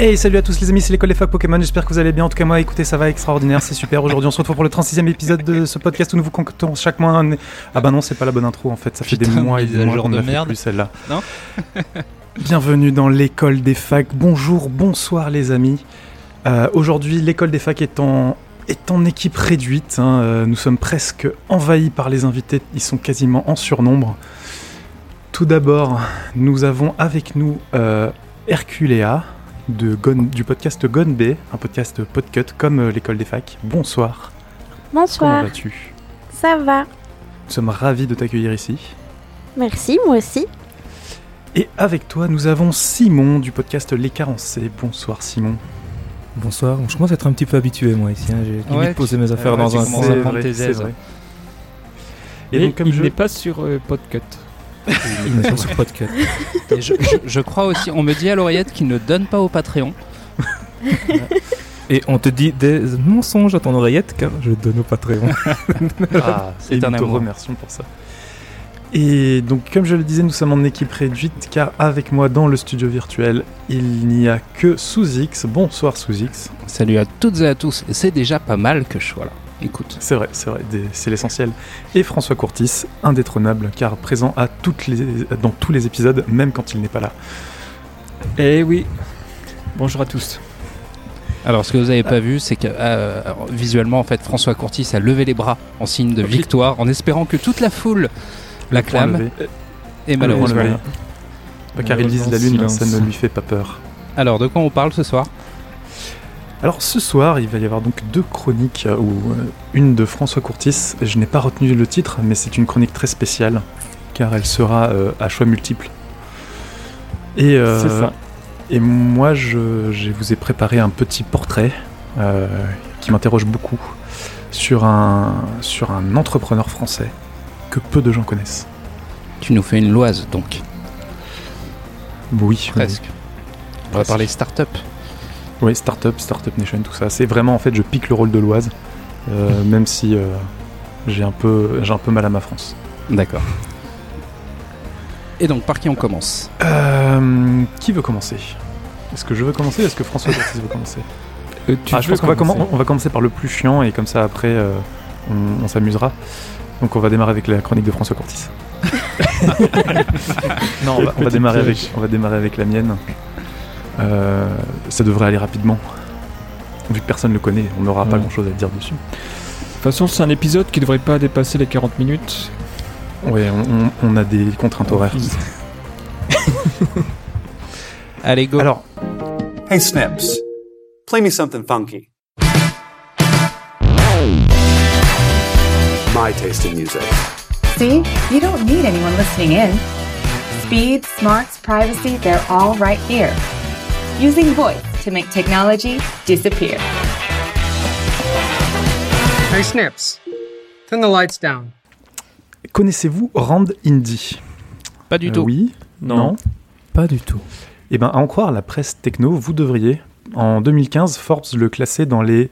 Hey salut à tous les amis, c'est l'école des facs Pokémon, j'espère que vous allez bien, en tout cas moi écoutez ça va extraordinaire, c'est super, aujourd'hui on se retrouve pour le 36e épisode de ce podcast où nous vous concoctons chaque mois un... Ah bah non c'est pas la bonne intro en fait, ça fait des mois et des mois qu'on de merde. plus celle-là. Non Bienvenue dans l'école des facs, bonjour, bonsoir les amis. Euh, aujourd'hui l'école des facs est en, est en équipe réduite, hein, euh, nous sommes presque envahis par les invités, ils sont quasiment en surnombre. Tout d'abord, nous avons avec nous euh, Herculea de Gone- du podcast Gone B, un podcast podcut comme euh, l'école des facs. Bonsoir, comment Bonsoir, vas-tu? Ça va Nous sommes ravis de t'accueillir ici. Merci, moi aussi. Et avec toi, nous avons Simon du podcast Les Carencés. Bonsoir Simon. Bonsoir, je commence à être un petit peu habitué moi ici, hein. j'ai limite Ouais, posé mes affaires ouais, dans un coin. Et, donc comme il je... n'est pas sur euh, Podcut. Sur. Et je, je- je crois aussi, on me dit à l'oreillette qu'il ne donne pas au Patreon. Et on te dit des mensonges à ton oreillette car je donne au Patreon. Ah, C'est et un nous te amour. remercions pour ça. Et donc, comme je le disais, nous sommes en équipe réduite car avec moi dans le studio virtuel, il n'y a que Sous-X. Bonsoir Sous-X. Salut à toutes et à tous. C'est déjà pas mal que je sois là. Écoute. C'est vrai, c'est vrai, c'est l'essentiel. Et François Courtis, indétrônable car présent à toutes les, dans tous les épisodes, même quand il n'est pas là. Eh oui. Bonjour à tous. Alors, ce que vous n'avez pas vu, c'est que euh, visuellement, en fait, François Courtis a levé les bras en signe de victoire, en espérant que toute la foule l'acclame. Et malheureusement. Pas car il vise la lune, Silence. ça ne lui fait pas peur. Alors, de quoi on parle ce soir? Alors ce soir, il va y avoir donc deux chroniques, euh, ou euh, une de François Courtis, je n'ai pas retenu le titre, mais c'est une chronique très spéciale, car elle sera euh, à choix multiples. Et, euh, C'est ça. et moi, je, je vous ai préparé un petit portrait euh, qui m'interroge beaucoup sur un, sur un entrepreneur français que peu de gens connaissent. Tu nous fais une loise, donc, Oui, presque. On va parler start-up. Oui, Startup, Startup Nation, tout ça. C'est vraiment, en fait, je pique le rôle de l'Oise, euh, même si euh, j'ai un, peu- j'ai un peu mal à ma France. D'accord. Et donc, par qui on commence? Euh, qui veut commencer? Est-ce que je veux commencer ou est-ce que François Courtis veut commencer? Euh, tu Ah, Je veux pense qu'on va, commencer commen- on va commencer par le plus chiant et comme ça après euh, on, on s'amusera. Donc on va démarrer avec la chronique de François Courtis. non, on va, on va Petit démarrer avec, on va démarrer avec la mienne. Euh, ça devrait aller rapidement. Vu que personne ne le connaît, on n'aura pas Ouais. grand chose à dire dessus. De toute façon, c'est un épisode qui devrait pas dépasser les 40 minutes. Ouais, on, on- on a des contraintes horaires. Allez, go. Alors, Hey Snips, play me something funky. My taste in music. See, you don't need anyone listening in. Speed, smarts, privacy, they're all right here. Using voice to make technology disappear. Hey Snips, turn the lights down. connaissez-vous Rand Indie pas du Euh, tout. Oui? Non. Pas du tout. Eh ben, à en croire la presse techno, vous devriez. En 2015, Forbes le classait dans les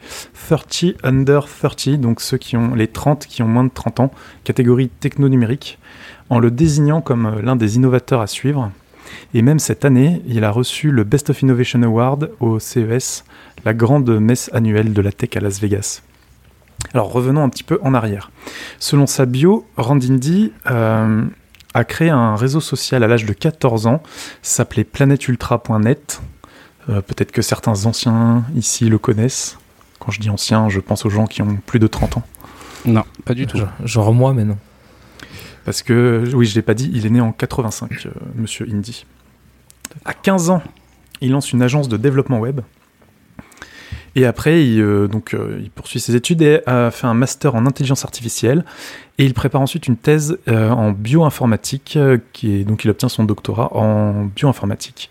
30 under 30, donc ceux qui ont les 30 qui ont moins de 30 ans, catégorie techno-numérique, en le désignant comme euh, l'un des innovateurs à suivre. Et même cette année, il a reçu le Best of Innovation Award au CES, la grande messe annuelle de la tech à Las Vegas. Alors revenons un petit peu en arrière. Selon sa bio, Randindi euh, a créé un réseau social à l'âge de 14 ans, s'appelait planetultra.net. Euh, Peut-être que certains anciens ici le connaissent. Quand je dis anciens, je pense aux gens qui ont plus de 30 ans. Non, pas du tout. Genre, genre moi, mais non. Parce que, oui, je l'ai pas dit, il est né en 85, euh, monsieur Indy. À 15 ans, il lance une agence de développement web. Et après, il, euh, donc, euh, il poursuit ses études et a fait un master en intelligence artificielle. Et il prépare ensuite une thèse euh, en bioinformatique, qui donc il obtient son doctorat en bioinformatique.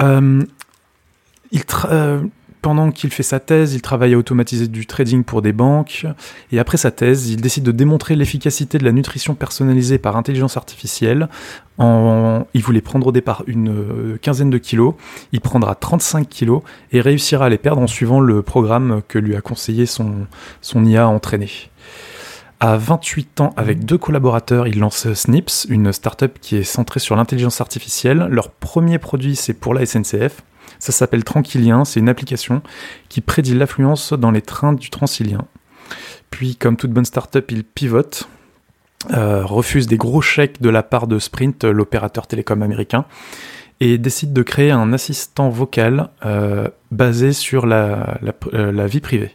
Il pendant qu'il fait sa thèse, il travaille à automatiser du trading pour des banques. Et après sa thèse, il décide de démontrer l'efficacité de la nutrition personnalisée par intelligence artificielle. Il voulait prendre au départ une euh, quinzaine de kilos. Il prendra 35 kilos et réussira à les perdre en suivant le programme que lui a conseillé son, son IA entraîné. À 28 ans, avec deux collaborateurs, il lance Snips, une startup qui est centrée sur l'intelligence artificielle. Leur premier produit, c'est pour la SNCF. Ça s'appelle Tranquillien, c'est une application qui prédit l'affluence dans les trains du Transilien. Puis, comme toute bonne startup, il pivote, euh, refuse des gros chèques de la part de Sprint, l'opérateur télécom américain, et décide de créer un assistant vocal euh, basé sur la, euh, vie privée.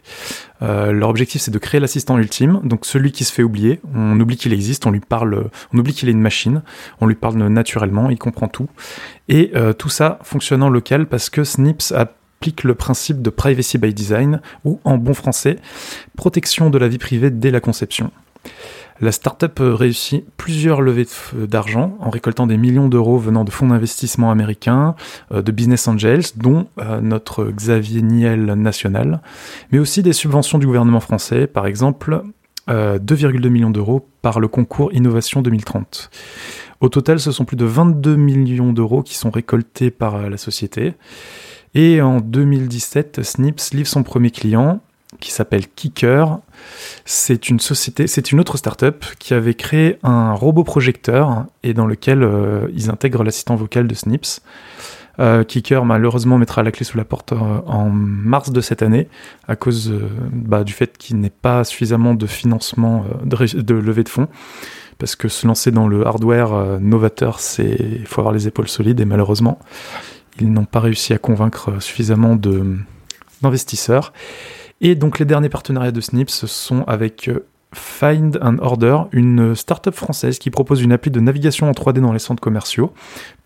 Euh, leur objectif, c'est de créer l'assistant ultime, donc celui qui se fait oublier. On oublie qu'il existe, on lui parle, on oublie qu'il est une machine, on lui parle naturellement, il comprend tout. Et tout ça fonctionne en local parce que Snips applique le principe de privacy by design, ou en bon français, protection de la vie privée dès la conception. La startup euh, réussit plusieurs levées f- d'argent en récoltant des millions d'euros venant de fonds d'investissement américains, euh, de business angels, dont euh, notre Xavier Niel national, mais aussi des subventions du gouvernement français, par exemple euh, 2,2 millions d'euros par le concours Innovation 2030. Au total, ce sont plus de 22 millions d'euros qui sont récoltés par euh, la société. Et en 2017, Snips livre son premier client, qui s'appelle Kicker. C'est une société, c'est une autre startup qui avait créé un robot projecteur et dans lequel euh, ils intègrent l'assistant vocal de Snips. Euh, Kicker malheureusement mettra la clé sous la porte euh, en mars de cette année à cause bah, du fait qu'il n'ait pas suffisamment de financement de, levée de fonds parce que se lancer dans le hardware novateur c'est il faut avoir les épaules solides et malheureusement ils n'ont pas réussi à convaincre suffisamment d'investisseurs et donc les derniers partenariats de Snips sont avec euh, Find and Order, une start-up française qui propose une appli de navigation en 3D dans les centres commerciaux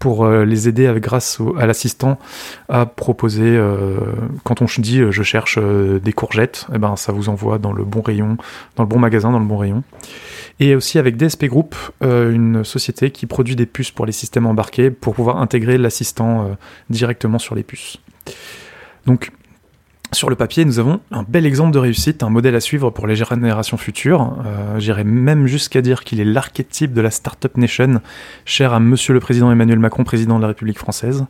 pour euh, les aider avec, grâce à l'assistant à proposer, euh, quand on dit je cherche des courgettes, eh ben, ça vous envoie dans le bon rayon, dans le bon magasin, dans le bon rayon. Et aussi avec DSP Group, une société qui produit des puces pour les systèmes embarqués pour pouvoir intégrer l'assistant directement sur les puces. Donc, sur le papier, nous avons un bel exemple de réussite, un modèle à suivre pour les générations futures. Euh, J'irais même jusqu'à dire qu'il est l'archétype de la Startup Nation, cher à Monsieur le Président Emmanuel Macron, président de la République française.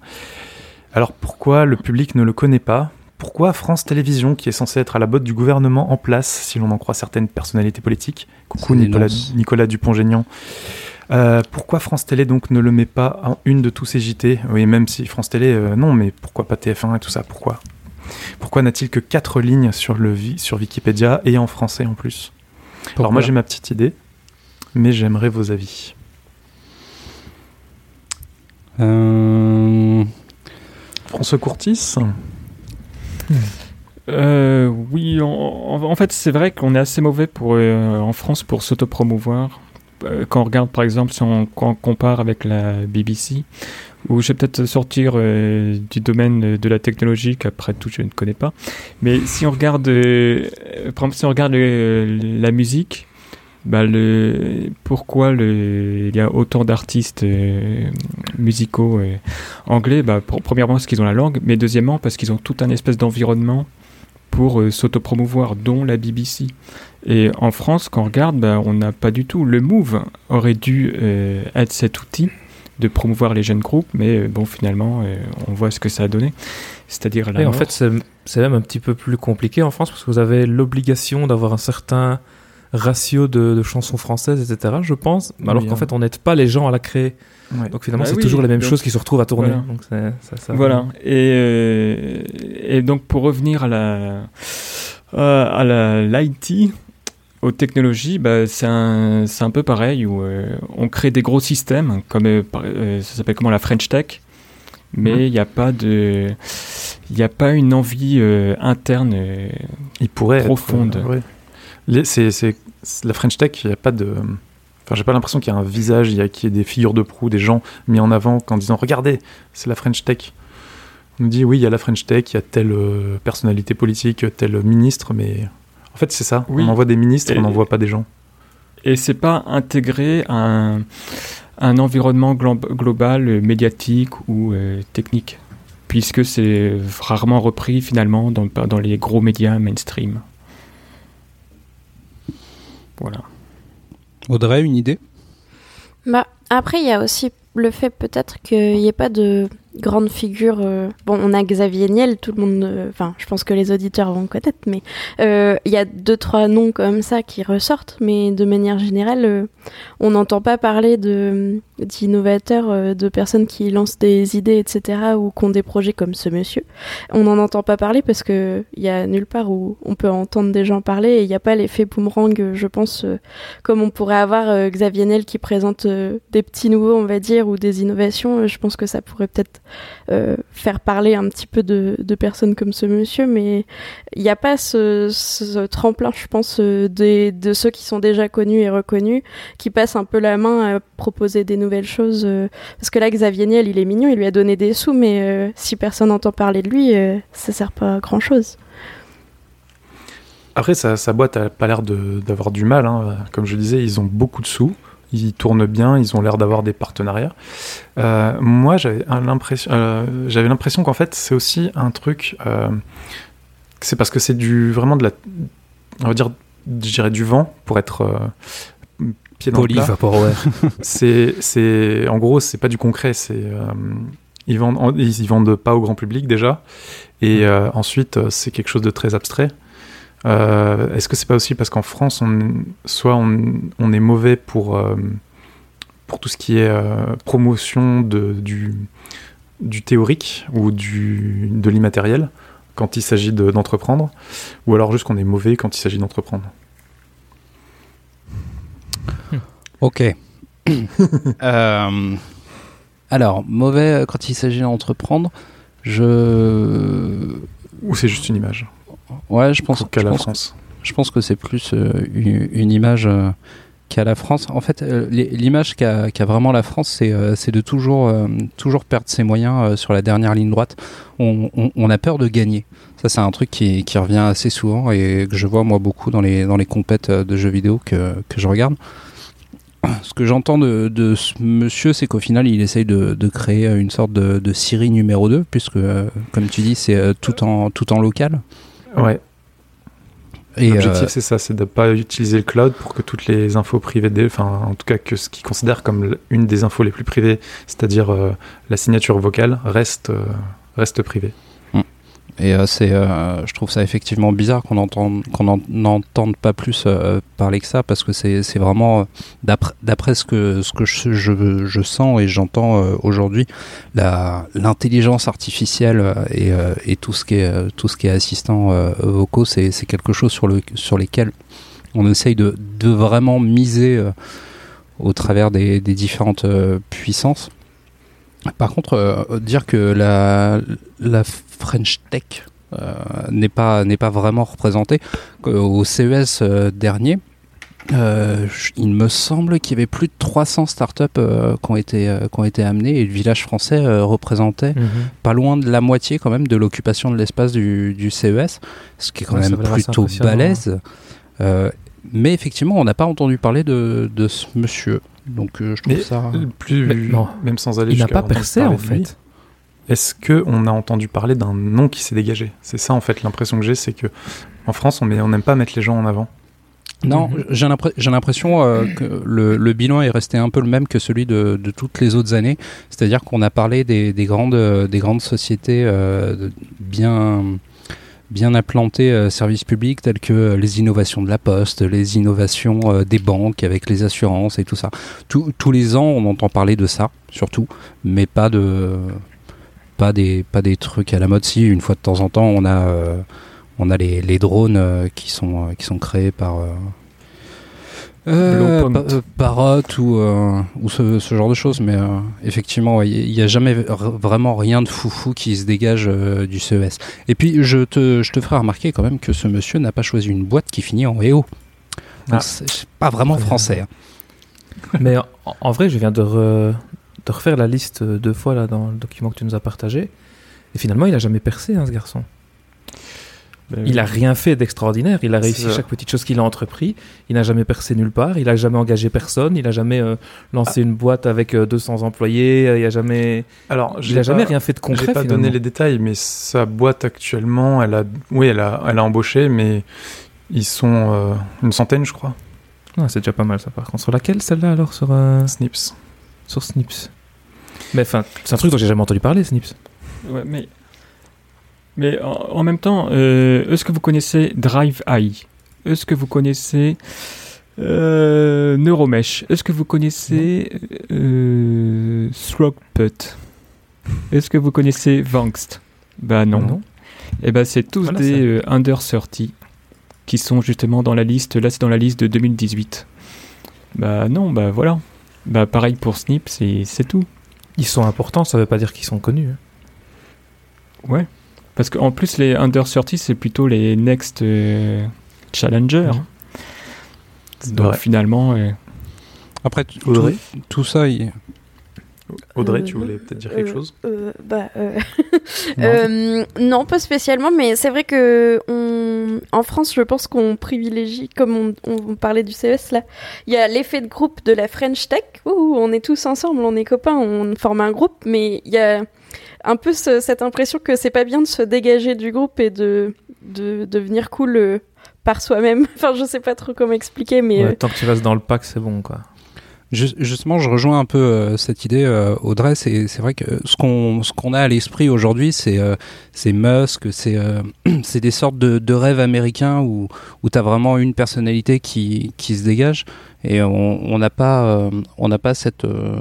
Alors pourquoi le public ne le connaît pas? Pourquoi France Télévisions, qui est censée être à la botte du gouvernement en place, si l'on en croit certaines personnalités politiques, coucou. Nicolas Dupont-Aignan, euh, pourquoi France Télé donc ne le met pas en une de tous ses JT Oui, même si France Télé, euh, non, mais pourquoi pas TF1 et tout ça? Pourquoi? Pourquoi n'a-t-il que quatre lignes sur, le, sur Wikipédia et en français en plus? Alors moi j'ai ma petite idée, mais j'aimerais vos avis. Euh, François Courtis? Euh, oui, en, fait, c'est vrai qu'on est assez mauvais pour, euh, en France pour s'autopromouvoir. Euh, quand on regarde, par exemple, si on, compare avec la BBC, ou je vais peut-être sortir euh, du domaine de la technologie, qu'après tout, je ne connais pas. Mais si on regarde, euh, par exemple, si on regarde la musique, bah pourquoi il y a autant d'artistes musicaux anglais? Bah, Premièrement, parce qu'ils ont la langue, mais deuxièmement, parce qu'ils ont tout un espèce d'environnement pour s'autopromouvoir, dont la BBC. Et en France, quand on regarde, bah, on n'a pas du tout. Le Move aurait dû euh, être cet outil de promouvoir les jeunes groupes, mais euh, bon, finalement, euh, on voit ce que ça a donné. C'est-à-dire la Et en fait, c'est même un petit peu plus compliqué en France parce que vous avez l'obligation d'avoir un certain ratio de, de chansons françaises, etc., je pense, alors Oui, qu'en hein. fait, on n'aide pas les gens à la créer. Ouais. Donc finalement, Bah c'est oui, toujours les mêmes donc- choses qui se retrouvent à tourner. voilà. Donc c'est ça, ça- Voilà. Et, et donc pour revenir à la euh, à la l'IT, aux technologies, bah, c'est un peu pareil où euh, on crée des gros systèmes comme euh, euh, ça s'appelle comment la French Tech, mais Mhm. il n'y a pas de il n'y a pas une envie interne. Il pourrait Profonde. Ouais. C'est, la French Tech, il n'y a pas de. Enfin, j'ai pas l'impression qu'il y a un visage, il y a, qu'il y ait des figures de proue, des gens mis en avant en disant Regardez, c'est la French Tech. On nous dit oui, il y a la French Tech, il y a telle personnalité politique, tel ministre, mais en fait c'est ça. Oui. On envoie des ministres, Et- on n'envoie pas des gens. Et c'est pas intégré à un, un environnement glo- global, médiatique ou euh, technique, puisque c'est rarement repris finalement dans, dans les gros médias mainstream. Voilà. Audrey, une idée? Bah, après, il y a aussi le fait peut-être qu'il n'y ait pas de grande figure. euh, Bon, on a Xavier Niel, tout le monde. euh, Enfin, je pense que les auditeurs vont connaître, mais euh, il y a deux, trois noms comme ça qui ressortent, mais de manière générale, on n'entend pas parler de d'innovateurs, de personnes qui lancent des idées, etc., ou qui ont des projets comme ce monsieur. On n'en entend pas parler parce que il y a nulle part où on peut entendre des gens parler et il n'y a pas l'effet boomerang, je pense, comme on pourrait avoir Xavier Niel qui présente des petits nouveaux, on va dire, ou des innovations. Je pense que ça pourrait peut-être faire parler un petit peu de, personnes comme ce monsieur, mais il n'y a pas ce, tremplin, je pense, euh, de ceux qui sont déjà connus et reconnus, qui passent un peu la main à proposer des nouvelles choses. euh, parce que là, Xavier Niel, il est mignon, il lui a donné des sous, mais euh, si personne n'entend parler de lui, euh, ça sert pas à grand-chose. Après, sa, sa boîte a pas l'air d'avoir du mal. hein. Comme je disais, ils ont beaucoup de sous. Ils tournent bien, ils ont l'air d'avoir des partenariats. Euh, moi, j'avais l'impression, euh, j'avais l'impression qu'en fait, c'est aussi un truc. euh, c'est parce que c'est du vraiment de la, on va dire, je dirais du vent pour être pied dans Poli, le plat. C'est, c'est, en gros, c'est pas du concret. C'est, ils vendent, en- ils, ils vendent pas au grand public déjà, et euh, ensuite c'est quelque chose de très abstrait. Euh, est-ce que c'est pas aussi parce qu'en France, on, soit on, on est mauvais pour euh, pour tout ce qui est euh, promotion de, du du théorique ou du de l'immatériel quand il s'agit de- d'entreprendre, ou alors juste qu'on est mauvais quand il s'agit d'entreprendre? Ok. Euh, alors, mauvais quand il s'agit d'entreprendre, je. Ou c'est juste une image? Ouais, je pense, qu'à la pense, France. je pense que c'est plus euh, une, une image euh, qu'a la France. En fait, euh, l'image qu'a vraiment la France, c'est de toujours, euh, toujours perdre ses moyens euh, sur la dernière ligne droite. On, on- on a peur de gagner. Ça, c'est un truc qui, qui revient assez souvent et que je vois moi beaucoup dans les, dans les compètes de jeux vidéo que, que je regarde. Ce que j'entends de, de ce monsieur, c'est qu'au final, il essaye de, de créer une sorte de, de Siri numéro 2, puisque, euh, comme tu dis, c'est tout en, tout en local. Ouais. L'objectif, euh, c'est ça, c'est de ne pas utiliser le cloud pour que toutes les infos privées, des- enfin, en tout cas, que ce qu'ils considèrent comme une des infos les plus privées, c'est-à-dire euh, la signature vocale, reste, euh, reste privée. Et euh, c'est, euh, je trouve ça effectivement bizarre qu'on entende, qu'on n'en- n'entende pas plus euh, parler que ça, parce que c'est, vraiment, d'après, ce que, ce que je, je, je sens et j'entends aujourd'hui, l'intelligence artificielle et, et tout ce qui est, tout ce qui est assistant vocaux, c'est, quelque chose sur, le, sur lesquels on essaye de, de vraiment miser au travers des, des différentes puissances. Par contre, euh, dire que la, la French Tech euh, n'est pas n'est pas vraiment représentée au CES euh, dernier. euh, il me semble qu'il y avait plus de 300 startups euh, qui ont été euh, qui ont été amenées et le village français représentait Mhm. pas loin de la moitié quand même de l'occupation de l'espace du, du CES, ce qui est quand Ouais, même plutôt balèze. Euh, mais effectivement, on n'a pas entendu parler de, de ce monsieur. Donc euh, je trouve Mais ça. plus, Mais non. même sans aller Il n'a pas percé en fait. Est-ce que on a entendu parler d'un nom qui s'est dégagé? C'est ça en fait l'impression que j'ai, c'est que en France on n'aime pas mettre les gens en avant. Non, Mhm. j'ai l'impre- j'ai l'impression euh, que le, le bilan est resté un peu le même que celui de, de toutes les autres années. C'est-à-dire qu'on a parlé des, des grandes, euh, des grandes sociétés euh, bien, bien implantées euh, services publics telles que euh, les innovations de la poste, les innovations euh, des banques avec les assurances et tout ça. Tous- tous les ans, on entend parler de ça, surtout, mais pas de pas des pas des trucs à la mode. Si une fois de temps en temps, on a euh, on a les, les drones euh, qui sont qui sont créés par euh, euh, pa- Parrot ou, euh, ou ce, ce genre de choses, mais euh, effectivement, ouais, il n'y a jamais vraiment rien de foufou qui se dégage euh, du CES. Et puis, je te, je te ferai remarquer quand même que ce monsieur n'a pas choisi une boîte qui finit en EO. Donc, Ah. c'est pas vraiment français. hein. Mais en, en vrai, je viens de, re- de refaire la liste deux fois là, dans le document que tu nous as partagé. Et finalement, il a jamais percé, hein, ce garçon. Ben Il a rien fait d'extraordinaire. Il a réussi chaque petite chose qu'il a entrepris. Il n'a jamais percé nulle part. Il a jamais engagé personne. Il a jamais euh, lancé une boîte avec euh, 200 employés. Euh, Il a jamais, Alors, il j'ai a jamais rien fait de J'ai concret. pas finalement. donné les détails, mais sa boîte actuellement, elle a, oui, elle a, elle a embauché, mais ils sont euh, une centaine, je crois. Ah, c'est déjà pas mal ça. Par contre, sur laquelle celle-là alors sur euh, Snips. sur Snips? Mais enfin, c'est un truc dont j'ai jamais entendu parler, Snips. Ouais, mais mais en, en même temps, euh, est-ce que vous connaissez Drive AI Est-ce que vous connaissez euh, Neuromesh? Est-ce que vous connaissez euh, Throckput Est-ce que vous connaissez Vangst? Bah non. Non. Et ben c'est tous Voilà, des euh, under 30 qui sont justement dans la liste. Là, c'est dans la liste de 2018. Bah non, bah voilà. Bah pareil pour Snip, c'est c'est tout. Ils sont importants, ça veut pas dire qu'ils sont connus. hein. Ouais. Parce qu'en plus, les under 30, c'est plutôt les next euh, challenger. C'est Donc vrai. finalement, euh, Après, Audrey tout, tout ça, Audrey, Euh, tu voulais peut-être dire quelque euh, chose euh, bah, euh, Non, euh, non, pas spécialement, mais c'est vrai que on, en France, je pense qu'on privilégie, comme on, on parlait du CES là, il y a l'effet de groupe de la French Tech, où on est tous ensemble, on est copains, on forme un groupe, mais il y a un peu ce- cette impression que c'est pas bien de se dégager du groupe et de, de devenir cool euh, par soi-même. Enfin, je sais pas trop comment expliquer, mais Ouais, euh, tant que tu restes dans le pack, c'est bon quoi. Ju- Justement, je rejoins un peu euh, cette idée, euh, Audrey. C'est c'est vrai que ce qu'on ce qu'on a à l'esprit aujourd'hui, c'est euh, c'est Musk, c'est euh, c'est des sortes de, de rêves américains où où t'as vraiment une personnalité qui qui se dégage et on on n'a pas euh, on n'a pas cette euh,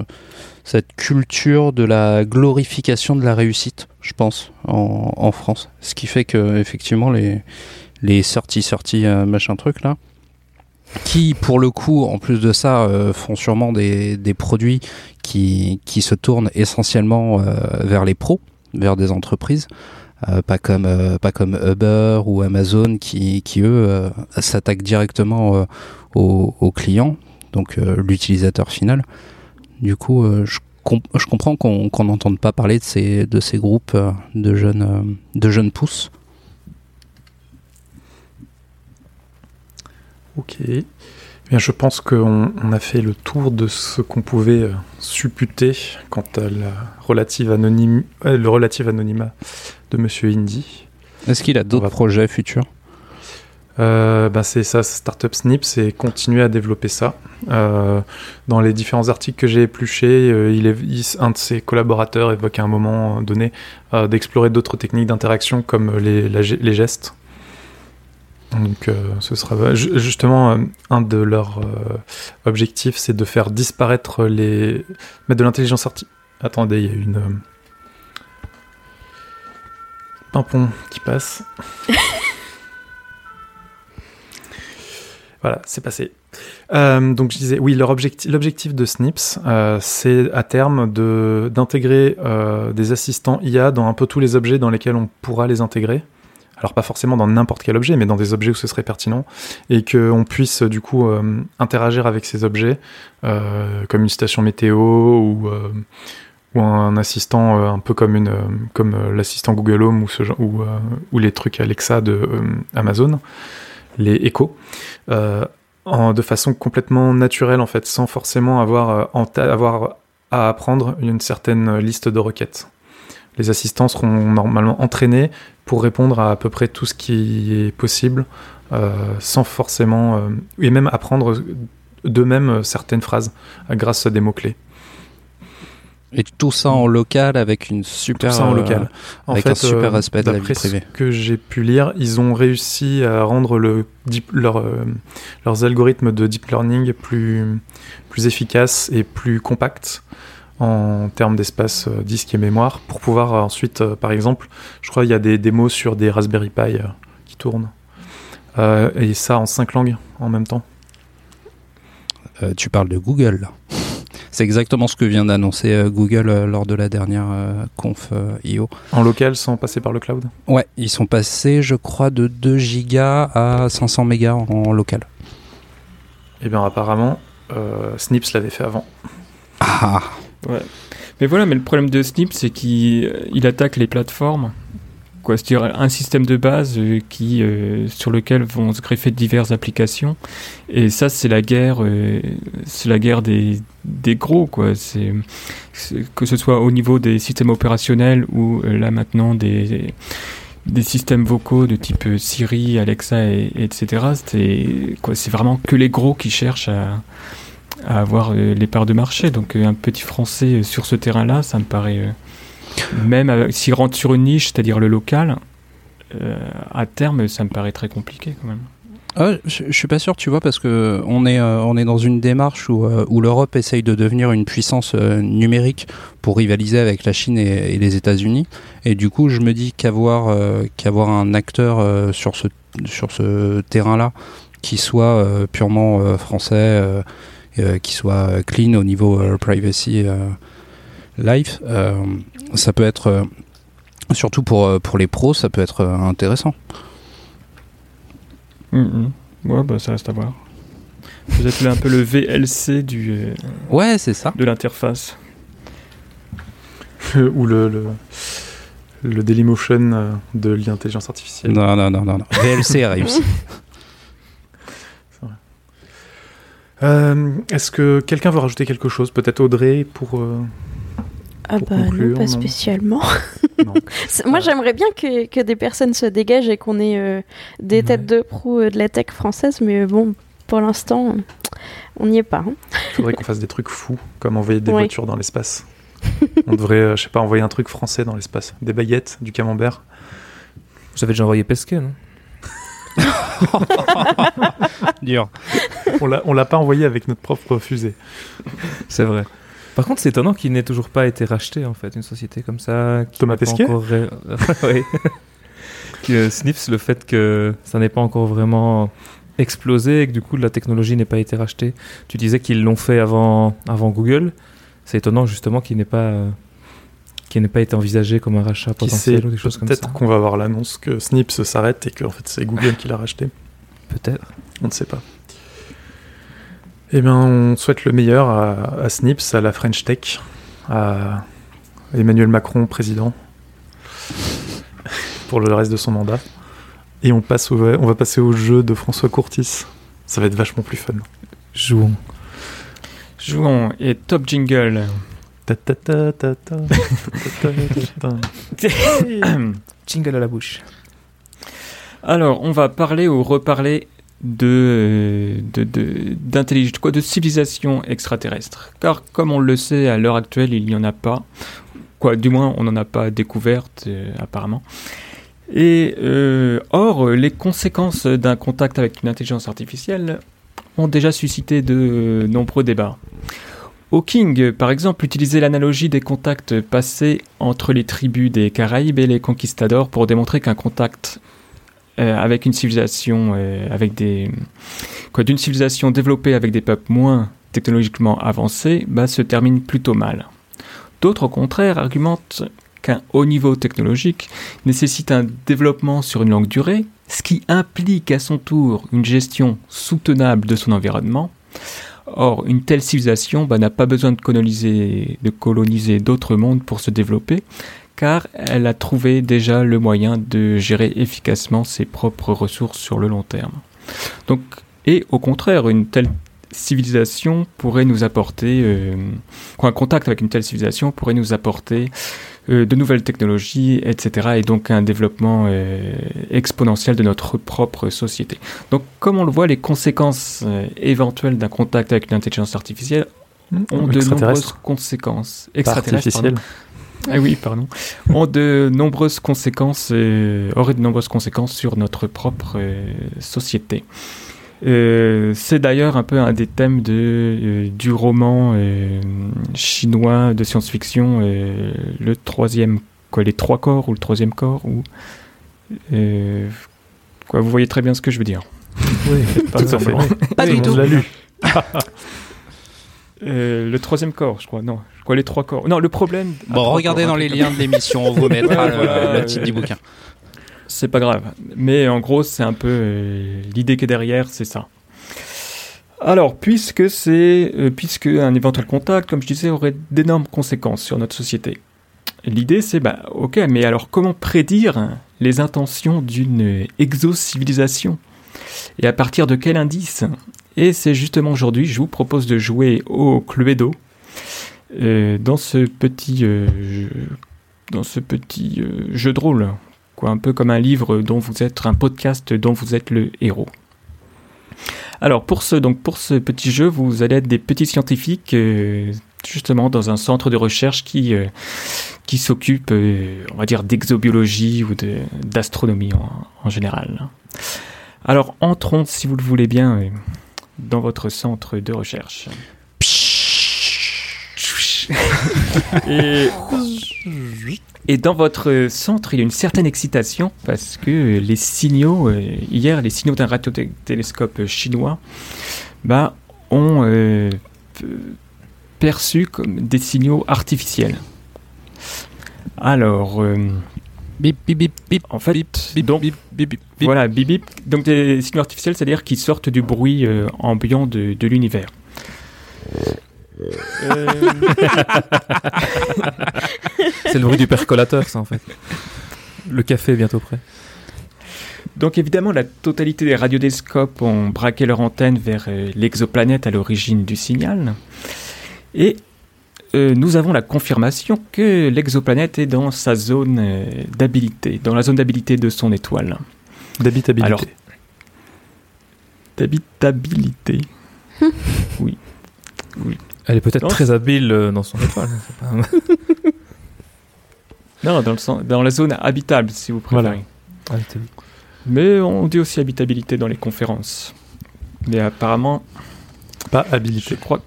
cette culture de la glorification de la réussite, je pense, en, France. Ce qui fait que effectivement les les sorties sorties euh, machin truc là qui, pour le coup, en plus de ça, euh, font sûrement des, produits qui, qui se tournent essentiellement euh, vers les pros, vers des entreprises, pas comme pas comme Uber ou Amazon qui, eux s'attaquent directement aux, aux clients, donc l'utilisateur final. Du coup, euh, je, je comprends qu'on qu'on n'entende pas parler de ces de ces groupes euh, de jeunes euh, de jeunes pousses. Ok. Eh Bien, je pense qu'on on a fait le tour de ce qu'on pouvait euh, supputer quant à la relative anonym- euh, le relatif anonymat de Monsieur Indy. Est-ce qu'il a d'autres va- projets futurs? Euh, bah, c'est ça, Startup Snip, c'est continuer à développer ça. Euh, dans les différents articles que j'ai épluchés, euh, un de ses collaborateurs évoque à un moment donné d'explorer d'autres techniques d'interaction comme les, gestes. Donc, ce sera ju- justement un de leurs objectifs, c'est de faire disparaître les mettre de l'intelligence artificielle. Attendez, il y a une pimpon qui passe. Voilà, c'est passé. Euh, donc je disais, oui, l'objectif de Snips, euh, c'est à terme d'intégrer euh, des assistants IA dans un peu tous les objets dans lesquels on pourra les intégrer. Alors pas forcément dans n'importe quel objet, mais dans des objets où ce serait pertinent, et qu'on puisse du coup interagir avec ces objets, comme une station météo ou ou un assistant un peu comme une comme l'assistant Google Home ou ou, les trucs Alexa de Amazon, les Echo, euh, de façon complètement naturelle en fait, sans forcément avoir euh, avoir à apprendre une certaine liste de requêtes. Les assistants seront normalement entraînés pour répondre à à peu près tout ce qui est possible, euh, sans forcément et même apprendre d'eux-mêmes certaines phrases grâce à des mots clés. Et tout ça en local avec une super Tout ça en euh, local. En avec fait, un super euh, respect de la vie privée. Ce que j'ai pu lire, ils ont réussi à rendre le deep- leur, euh, leurs algorithmes de deep learning plus, plus efficaces et plus compacts en termes d'espace euh, disque et mémoire pour pouvoir euh, ensuite, euh, par exemple, je crois qu'il y a des démos sur des Raspberry Pi euh, qui tournent. Euh, et ça en cinq langues en même temps. Euh, tu parles de Google là. C'est exactement ce que vient d'annoncer euh, Google euh, lors de la dernière euh, conf euh, IO. En local sans passer par le cloud. Ouais, ils sont passés, je crois, de 2 gigas à 500 mégas en local. Et bien apparemment, euh, Snips l'avait fait avant. Ah, Ouais. Mais voilà, mais le problème de Snip, c'est qu'il il attaque les plateformes. Quoi, c'est-à-dire un système de base euh, qui, euh, sur lequel vont se greffer diverses applications. Et ça, c'est la guerre, euh, c'est la guerre des, des gros, quoi. C'est, que ce soit au niveau des systèmes opérationnels ou là maintenant des, des systèmes vocaux de type Siri, Alexa, et, et etc. C'est, quoi, c'est vraiment que les gros qui cherchent à, avoir les parts de marché. Donc un petit français sur ce terrain-là, ça me paraît, même s'il rentre sur une niche, c'est-à-dire le local, euh, à terme, ça me paraît très compliqué quand même. Ah, je, je suis pas sûr, tu vois, parce que on est, euh, on est dans une démarche où, euh, où l'Europe essaye de devenir une puissance numérique pour rivaliser avec la Chine et, et les États-Unis. Et du coup, je me dis qu'avoir qu'avoir un acteur sur ce, sur ce terrain-là qui soit purement français, qui soit clean au niveau privacy life, ça peut être, euh, surtout pour, euh, pour les pros, ça peut être euh, intéressant. Mhm. Ouais, bah ça reste à voir. Vous êtes là un peu le VLC du, euh, Ouais, c'est ça. de l'interface. Ou le, le, le Dailymotion de l'intelligence artificielle. Non, non, non, non. non. VLC a réussi. Euh, Est-ce que quelqu'un veut rajouter quelque chose? Peut-être Audrey pour. euh, Ah bah non, pas non. spécialement. Non. Moi, j'aimerais bien que, que des personnes se dégagent et qu'on ait euh, des têtes de proue euh, de la tech française, mais euh, bon, pour l'instant, on n'y est pas. hein. faudrait qu'on fasse des trucs fous, comme envoyer des voitures dans l'espace. On devrait, euh, je sais pas, envoyer un truc français dans l'espace. Des baguettes, du camembert. Vous avez déjà envoyé Pesquet, non? Dur. On l'a, on l'a pas envoyé avec notre propre fusée. C'est vrai. Par contre, c'est étonnant qu'il n'ait toujours pas été racheté, en fait, une société comme ça. qui Thomas Pesquet encore Oui. que Snips, le fait que ça n'ait pas encore vraiment explosé et que du coup la technologie n'ait pas été rachetée. Tu disais qu'ils l'ont fait avant, avant Google. C'est étonnant justement qu'il n'ait pas, euh, qu'il n'ait pas été envisagé comme un rachat Qui potentiel ou des choses comme ça. peut-être qu'on va avoir l'annonce que Snips s'arrête et que en fait, c'est Google qui l'a racheté. Peut-être. On ne sait pas. Eh bien, on souhaite le meilleur à, à Snips, à la French Tech, à Emmanuel Macron, président, pour le reste de son mandat. Et on, passe au, on va passer au jeu de François Courtis. Ça va être vachement plus fun. Jouons. Jouons et top jingle. Jingle à la bouche. Alors, on va parler ou reparler de quoi de civilisation extraterrestre. Car comme on le sait à l'heure actuelle, il n'y en a pas. Quoi, du moins, on n'en a pas découverte euh, apparemment. Et euh, or, les conséquences d'un contact avec une intelligence artificielle ont déjà suscité de nombreux débats. Hawking, par exemple, utilisait l'analogie des contacts passés entre les tribus des Caraïbes et les conquistadors pour démontrer qu'un contact euh, avec une civilisation, euh, avec des d'une civilisation développée avec des peuples moins technologiquement avancés, bah, se termine plutôt mal. D'autres, au contraire, argumentent qu'un haut niveau technologique nécessite un développement sur une longue durée, ce qui implique à son tour une gestion soutenable de son environnement. Or, une telle civilisation bah, n'a pas besoin de coloniser d'autres mondes pour se développer, car elle a trouvé déjà le moyen de gérer efficacement ses propres ressources sur le long terme. Donc, et au contraire, une telle civilisation pourrait nous apporter, euh, un contact avec une telle civilisation pourrait nous apporter euh, de nouvelles technologies, etc., et donc un développement euh, exponentiel de notre propre société. Donc, comme on le voit, les conséquences éventuelles d'un contact avec une intelligence artificielle ont de nombreuses conséquences extraterrestres. Ah oui, pardon. ont de nombreuses conséquences, euh, auraient de nombreuses conséquences sur notre propre euh, société. Euh, c'est d'ailleurs un peu un des thèmes de, euh, du roman euh, chinois de science-fiction, euh, le troisième, quoi, les trois corps ou le troisième corps, ou euh, quoi, vous voyez très bien ce que je veux dire. Oui, Pas tout à fait. semblant. Pas Oui, du on tout. Euh, le troisième corps, je crois. Non, je crois les trois corps. Non, le problème. Bon, regardez corps, dans les liens de l'émission, on vous mettra le, le titre du bouquin. C'est pas grave. Mais en gros, c'est un peu euh, l'idée qui est derrière, c'est ça. Alors, puisque c'est, euh, puisque un éventuel contact, comme je disais, aurait d'énormes conséquences sur notre société. L'idée, c'est, bah, ok, mais alors comment prédire les intentions d'une exo-civilisation? Et à partir de quel indice? Et c'est justement aujourd'hui, je vous propose de jouer au Cluedo euh, dans ce petit, euh, jeu, dans ce petit euh, jeu de rôle, quoi, un peu comme un livre dont vous êtes, un podcast dont vous êtes le héros. Alors pour ce donc pour ce petit jeu, vous allez être des petits scientifiques euh, justement dans un centre de recherche qui qui s'occupe, on va dire, d'exobiologie ou de d'astronomie en, général. Alors entrons, si vous le voulez bien, dans votre centre de recherche. Et, et dans votre centre, il y a une certaine excitation parce que les signaux, euh, hier, les signaux d'un radiotélescope chinois, bah, ont euh, perçu comme des signaux artificiels. Alors, euh, Bip, bip, bip, bip. en fait, bip, donc, bip, bip, bip, bip. voilà, bip bip. Donc des signaux artificiels, c'est-à-dire qui sortent du bruit euh, ambiant de, de l'univers. Euh, C'est le bruit du percolateur, ça en fait. Le café est bientôt prêt. Donc évidemment, la totalité des radiodéscopes ont braqué leur antenne vers euh, l'exoplanète à l'origine du signal. Et euh, nous avons la confirmation que l'exoplanète est dans sa zone euh, d'habilité, dans la zone d'habilité de son étoile. D'habitabilité. Alors, D'habitabilité. oui. Elle est peut-être très habile euh, dans son étoile. pas- Non, dans, le sens- dans la zone habitable, si vous préférez. Voilà. Mais on dit aussi habitabilité dans les conférences. Mais apparemment, Pas je habilité. crois.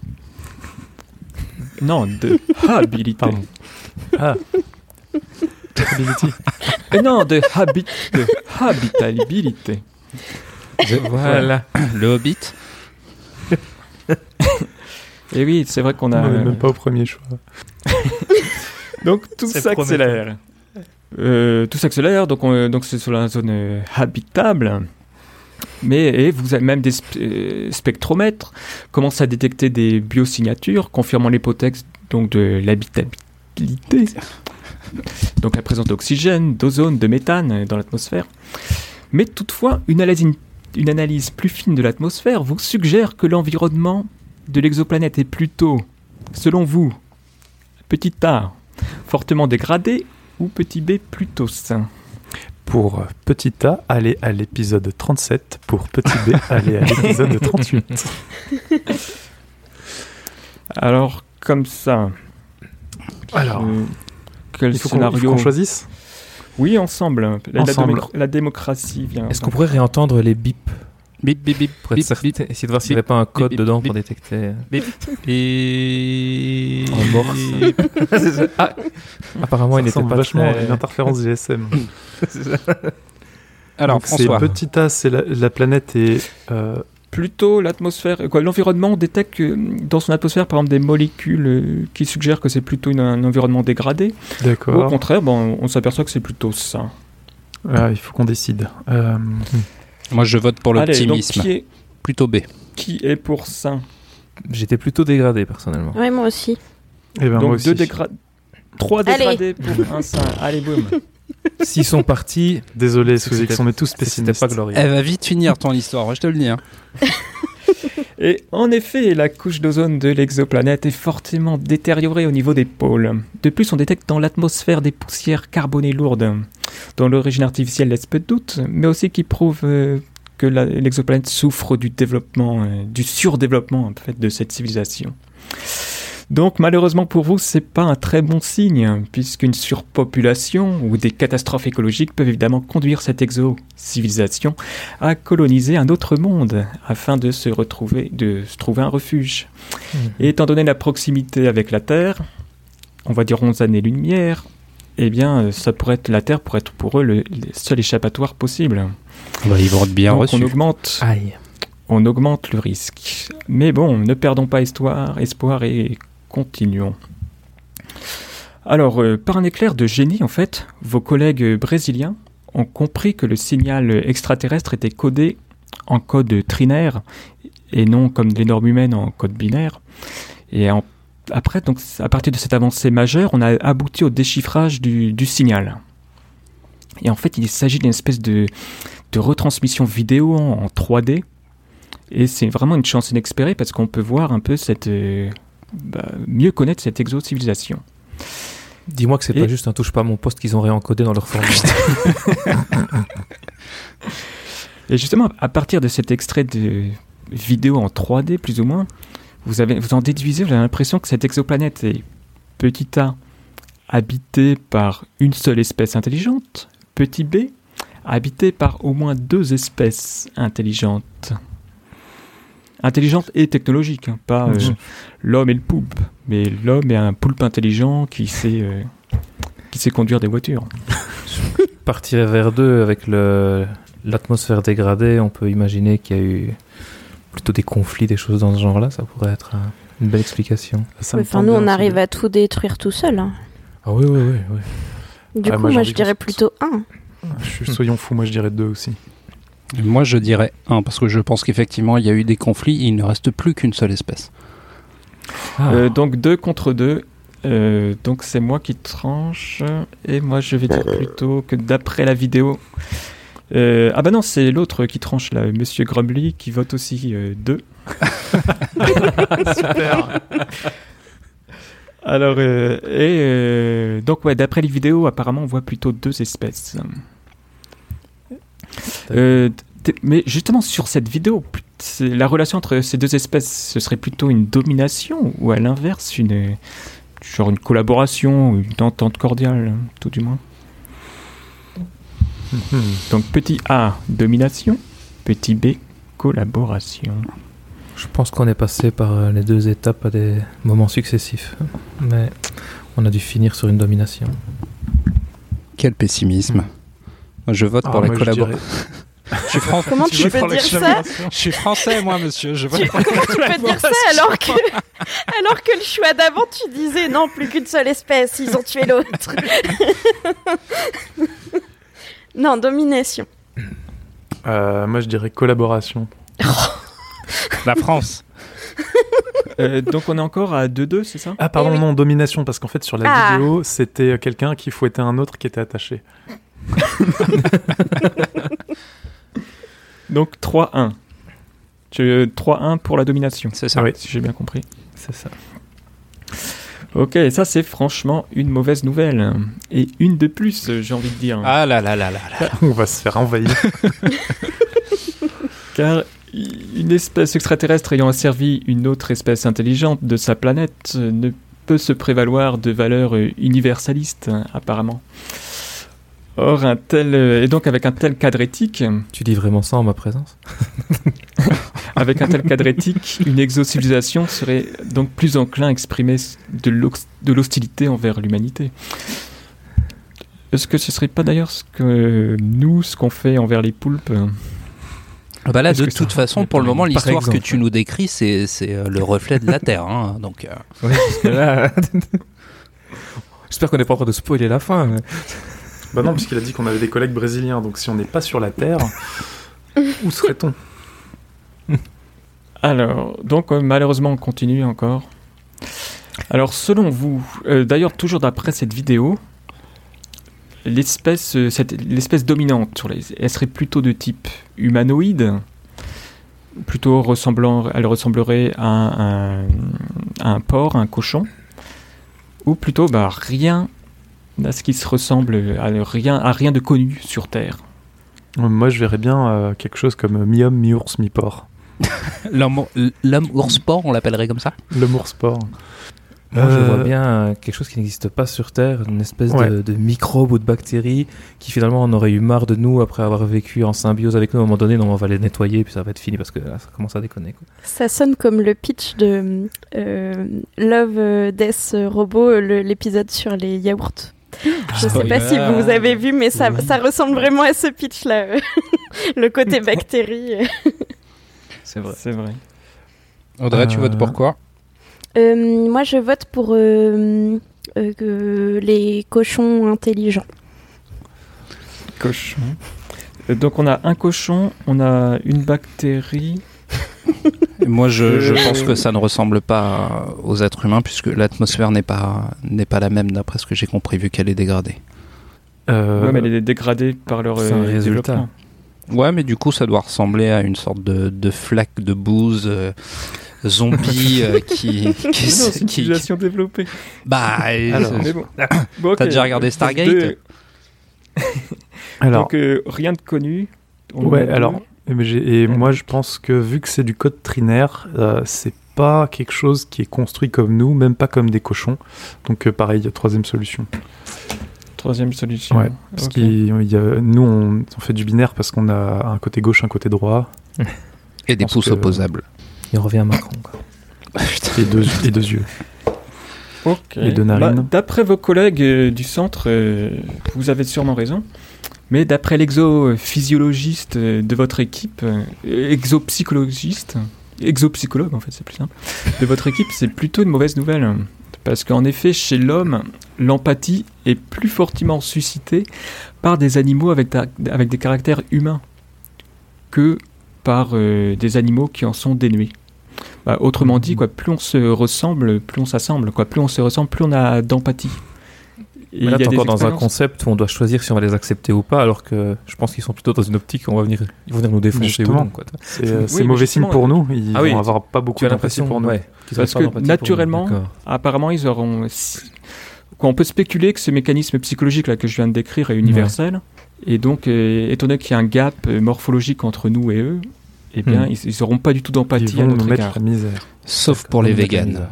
Non, de habilité. Pardon. Ah. Hability. Et non, de, habit, de habitabilité. Voilà. Le Hobbit. Et oui, c'est vrai qu'on On a. n'est même pas au premier choix. Donc tout s'accélère. Euh, tout s'accélère, donc on- donc c'est sur la zone euh, habitable. Mais et vous avez même des euh, spectromètres commencent à détecter des biosignatures confirmant l'hypothèse donc de l'habitabilité? donc la présence d'oxygène, d'ozone, de méthane euh, dans l'atmosphère. Mais toutefois, une analyse, une analyse plus fine de l'atmosphère vous suggère que l'environnement de l'exoplanète est plutôt, selon vous, petit a, fortement dégradé ou petit b, plutôt sain? Pour petit A, allez à l'épisode 37. Pour petit B, allez à l'épisode 38. Alors, comme ça, Alors, euh, quel il faut scénario qu'on choisisse? Oui, ensemble. La, la Ensemble. la démocratie vient. Est-ce qu'on pourrait réentendre les bips? Bip, bip, bip. pour être bip, certain bip, Essayer de voir s'il n'y bip, avait pas un code bip, dedans bip, pour détecter. bip. Et... En morse. C'est. Ah, apparemment, il n'était pas vachement à très... une interférence GSM. Alors, Donc, c'est François. petit A, c'est la, la planète est euh, Plutôt l'atmosphère, quoi, l'environnement détecte que, dans son atmosphère, par exemple, des molécules euh, qui suggèrent que c'est plutôt une- un environnement dégradé. Ou au d'accord. contraire, bon, on s'aperçoit que c'est plutôt sain. Ah, il faut qu'on décide. Euh, Moi, je vote pour l'optimisme. qui est, Plutôt B. qui est pour sain J'étais plutôt dégradé, personnellement. Ouais, moi aussi. eh ben, moi Donc aussi. deux dégra- trois Allez. dégradés pour un sain. Allez, boum. S'ils sont partis, Désolé, c'était- on est tous c'était pessimistes. pas glorieux. Elle va vite finir ton histoire, je te le dis. hein. Et en effet, la couche d'ozone de l'exoplanète est fortement détériorée au niveau des pôles. De plus, on détecte dans l'atmosphère des poussières carbonées lourdes, dont l'origine artificielle laisse peu de doute, mais aussi qui prouvent euh, que la- l'exoplanète souffre du développement, euh, du surdéveloppement en fait, de cette civilisation. Donc malheureusement pour vous, c'est pas un très bon signe, puisqu'une surpopulation ou des catastrophes écologiques peuvent évidemment conduire cette exo-civilisation à coloniser un autre monde afin de se retrouver, de se trouver un refuge. Et étant donné la proximité avec la Terre, on va dire 11 années-lumière, eh bien, euh, ça pourrait être, la Terre pourrait être pour eux le, le seul échappatoire possible. Bah, ils vont être bien Donc reçus. on augmente, Aïe. on augmente le risque. Mais bon, ne perdons pas espoir, espoir et continuons. Alors, euh, par un éclair de génie, en fait, vos collègues brésiliens ont compris que le signal extraterrestre était codé en code trinaire et non comme les normes humaines en code binaire. Et après, donc, à partir de cette avancée majeure, on a abouti au déchiffrage du, signal. Et en fait, il s'agit d'une espèce de, retransmission vidéo en, en 3D. Et c'est vraiment une chance inespérée parce qu'on peut voir un peu cette. euh, bah, mieux connaître cette exo-civilisation. Dis-moi que c'est Et- pas juste un touche pas à mon poste qu'ils ont réencodé dans leur formulaire. Et justement, à partir de cet extrait de vidéo en 3D, plus ou moins, vous, avez, vous en déduisez, vous avez l'impression que cette exoplanète est petit a habitée par une seule espèce intelligente, petit b habitée par au moins deux espèces intelligentes. Intelligentes et technologiques, hein, pas euh, l'homme et le poulpe, mais l'homme est un poulpe intelligent qui sait, euh, qui sait conduire des voitures. Partirait vers deux avec le l'atmosphère dégradée, on peut imaginer qu'il y a eu plutôt des conflits, des choses dans ce genre-là. Ça pourrait être un- une belle explication. Ça Enfin, nous, on arrive à tout détruire tout seul. hein. Ah oui, oui, oui. oui. Du Ah, coup, moi, je dirais plutôt un. Je suis- Soyons fous, moi je dirais deux aussi. Moi, je dirais un, parce que je pense qu'effectivement, il y a eu des conflits, il ne reste plus qu'une seule espèce. Ah. Euh, donc deux contre deux. Euh, donc c'est moi qui tranche. Et moi je vais dire plutôt que d'après la vidéo. Euh, ah bah non, c'est l'autre qui tranche là, Monsieur Grumbly, qui vote aussi euh, deux. Super. Alors, euh, et euh, donc ouais, d'après les vidéos, apparemment on voit plutôt deux espèces. Euh, mais justement sur cette vidéo, la relation entre ces deux espèces, ce serait plutôt une domination ou à l'inverse une genre une collaboration, ou une entente cordiale, tout du moins? Donc petit A, domination, petit B, collaboration. Je pense qu'on est passé par euh, les deux étapes à des moments successifs. Mais on a dû finir sur une domination. Quel pessimisme. Je vote Ah, pour la collaboration. Je suis français. Comment tu peux dire ça l'exclamation Je suis français, moi, monsieur. Je vote Tu, pour comment tu peux dire ça alors que, alors que le choix d'avant, tu disais non, plus qu'une seule espèce, ils ont tué l'autre. non, domination. Euh, moi je dirais collaboration. la France. Euh, donc on est encore à 2-2, c'est ça? Ah pardon, Eh oui. non, domination, parce qu'en fait sur la Ah. vidéo, c'était quelqu'un qui fouettait un autre qui était attaché. Donc 3-1. Tu- euh, 3-1 pour la domination, C'est ça. Ah oui. si j'ai bien compris. C'est ça. Ok, ça c'est franchement une mauvaise nouvelle. Et une de plus, j'ai envie de dire. Ah là là là là là. On va se faire envahir. Car une espèce extraterrestre ayant asservi une autre espèce intelligente de sa planète ne peut se prévaloir de valeurs universalistes, apparemment. Or, un tel, euh, et donc avec un tel cadre éthique, Tu dis vraiment ça en ma présence avec un tel cadre éthique, une exocivilisation serait donc plus enclin à exprimer de l'hostilité envers l'humanité. Est-ce que ce serait pas d'ailleurs ce que nous, ce qu'on fait envers les poulpes Ah bah là, de toute façon, pour le moment, l'histoire que tu nous décris, c'est c'est, euh, le reflet de la Terre. hein. Donc, euh. J'espère qu'on n'est pas en train de spoiler la fin. mais- bah non, puisqu'il a dit qu'on avait des collègues brésiliens, donc si on n'est pas sur la Terre, où serait-on? Alors, donc malheureusement, on continue encore. Alors, selon vous, euh, d'ailleurs, toujours d'après cette vidéo, l'espèce, euh, cette- l'espèce dominante, sur les, elle serait plutôt de type humanoïde, plutôt ressemblant, elle ressemblerait à un, à un porc, un cochon, ou plutôt bah, rien à ce qui se ressemble à rien, à rien de connu sur Terre. Moi je verrais bien euh, quelque chose comme euh, mi-homme, mi-ours, mi-porc. l'homme l'homme ours porc, on l'appellerait comme ça? L'homme ours porc. Moi, je vois bien euh, quelque chose qui n'existe pas sur Terre, une espèce Ouais. de, de microbe ou de bactérie qui finalement en aurait eu marre de nous après avoir vécu en symbiose avec nous. À un moment donné, non, on va les nettoyer puis ça va être fini parce que là, ça commence à déconner. Quoi. Ça sonne comme le pitch de euh, Love Death Robot, l'épisode sur les yaourts. Je sais pas si vous avez vu, mais ça, ça ressemble vraiment à ce pitch-là. le côté bactérie. C'est vrai. C'est vrai. Audrey, tu Euh, votes pour quoi? Euh, moi, je vote pour euh, euh, les cochons intelligents. Cochon. Euh, Donc on a un cochon, on a une bactérie. Moi, je, je Euh, pense que ça ne ressemble pas aux êtres humains puisque l'atmosphère n'est pas n'est pas la même d'après ce que j'ai compris vu qu'elle est dégradée. Euh, Ouais, mais elle est dégradée par leur c'est un euh, résultat. Ouais, mais du coup, ça doit ressembler à une sorte de, de flaque de bouse euh, zombie euh, qui, qui, Non, c'est une qui- civilisation développée. Bah, Alors, Mais bon. Bon, T'as ok. déjà regardé Stargate alors, Donc euh, rien de connu. On ouais, alors, et moi je pense que vu que c'est du code trinaire, euh, c'est pas quelque chose qui est construit comme nous, même pas comme des cochons. Donc euh, pareil, troisième solution. Troisième solution. Ouais, parce Ok. qu'il y a- nous on, on fait du binaire parce qu'on a un côté gauche, un côté droit, et des pouces que- opposables. Il revient à Macron. Quoi. et deux, et deux yeux. Ok. Et deux narines. Bah, d'après vos collègues euh, du centre, euh, vous avez sûrement raison. Mais d'après l'exophysiologiste euh, de votre équipe, euh, exopsychologiste, exopsychologue en fait, c'est plus simple, de votre équipe, c'est plutôt une mauvaise nouvelle. Parce qu'en effet, chez l'homme, l'empathie est plus fortement suscitée par des animaux avec, ta- avec des caractères humains que par euh, des animaux qui en sont dénués. Bah, autrement dit, quoi, plus on se ressemble, plus on s'assemble. Quoi, plus on se ressemble, plus on a d'empathie. Et Mais là, il y a t'es des encore dans un concept où on doit choisir si on va les accepter ou pas, alors que je pense qu'ils sont plutôt dans une optique où on va venir, ils vont venir nous défoncer ou Justement. non. Quoi. C'est euh, Oui, c'est mais mauvais signe pour nous. Ils Ah oui, vont avoir pas beaucoup l'impression pour nous. ouais, qu'ils Parce que nous. naturellement, apparemment, ils auront. quoi, on peut spéculer que ce mécanisme psychologique là que je viens de décrire est universel. Et donc, euh, étant donné qu'il y a un gap euh, morphologique entre nous et eux, eh bien, Hmm. ils, ils auront pas du tout d'empathie à notre mettre égard. la misère. Sauf pour les véganes.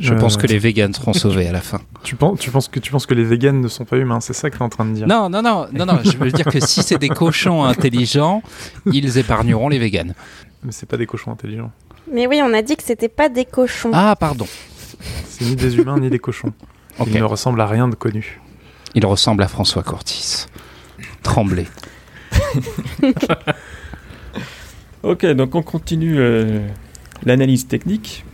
Je Euh, pense que les véganes seront sauvés à la fin. Tu penses, tu penses que tu penses que les véganes ne sont pas humains, c'est ça que tu es en train de dire Non, non, non, non, non. Je veux dire que si c'est des cochons intelligents, ils épargneront les véganes. Mais c'est pas des cochons intelligents. Mais oui, on a dit que c'était pas des cochons. Ah, pardon. C'est ni des humains ni des cochons. Ok. Ils ne ressemblent à rien de connu. Il ressemble à François Cortis. Tremblay. Ok, donc on continue euh, l'analyse technique.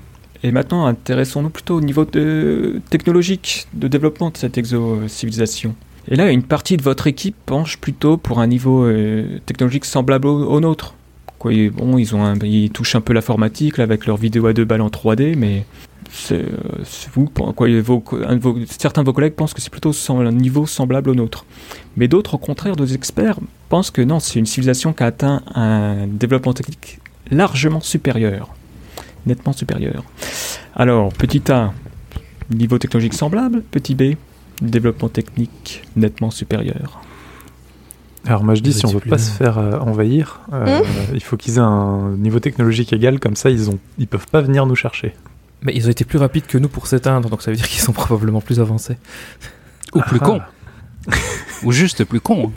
Et maintenant, intéressons-nous plutôt au niveau technologique de développement de cette exo-civilisation. Et là, une partie de votre équipe penche plutôt pour un niveau euh, technologique semblable au, nôtre. Quoi, bon, ils, touchent un peu l'informatique avec leur vidéo à deux balles en 3D, mais certains de vos collègues pensent que c'est plutôt un niveau semblable au nôtre. Mais d'autres, au contraire, d'autres experts pensent que non, c'est une civilisation qui a atteint un développement technique largement supérieur, nettement supérieur. Alors, petit A, niveau technologique semblable, petit B, développement technique nettement supérieur. Alors moi je dis, si on veut pas se faire euh, envahir, euh, il faut qu'ils aient un niveau technologique égal, comme ça ils ont, ils peuvent pas venir nous chercher. Mais ils ont été plus rapides que nous pour s'éteindre, donc ça veut dire qu'ils sont probablement plus avancés. Ou plus Ah. con. Ou juste plus con.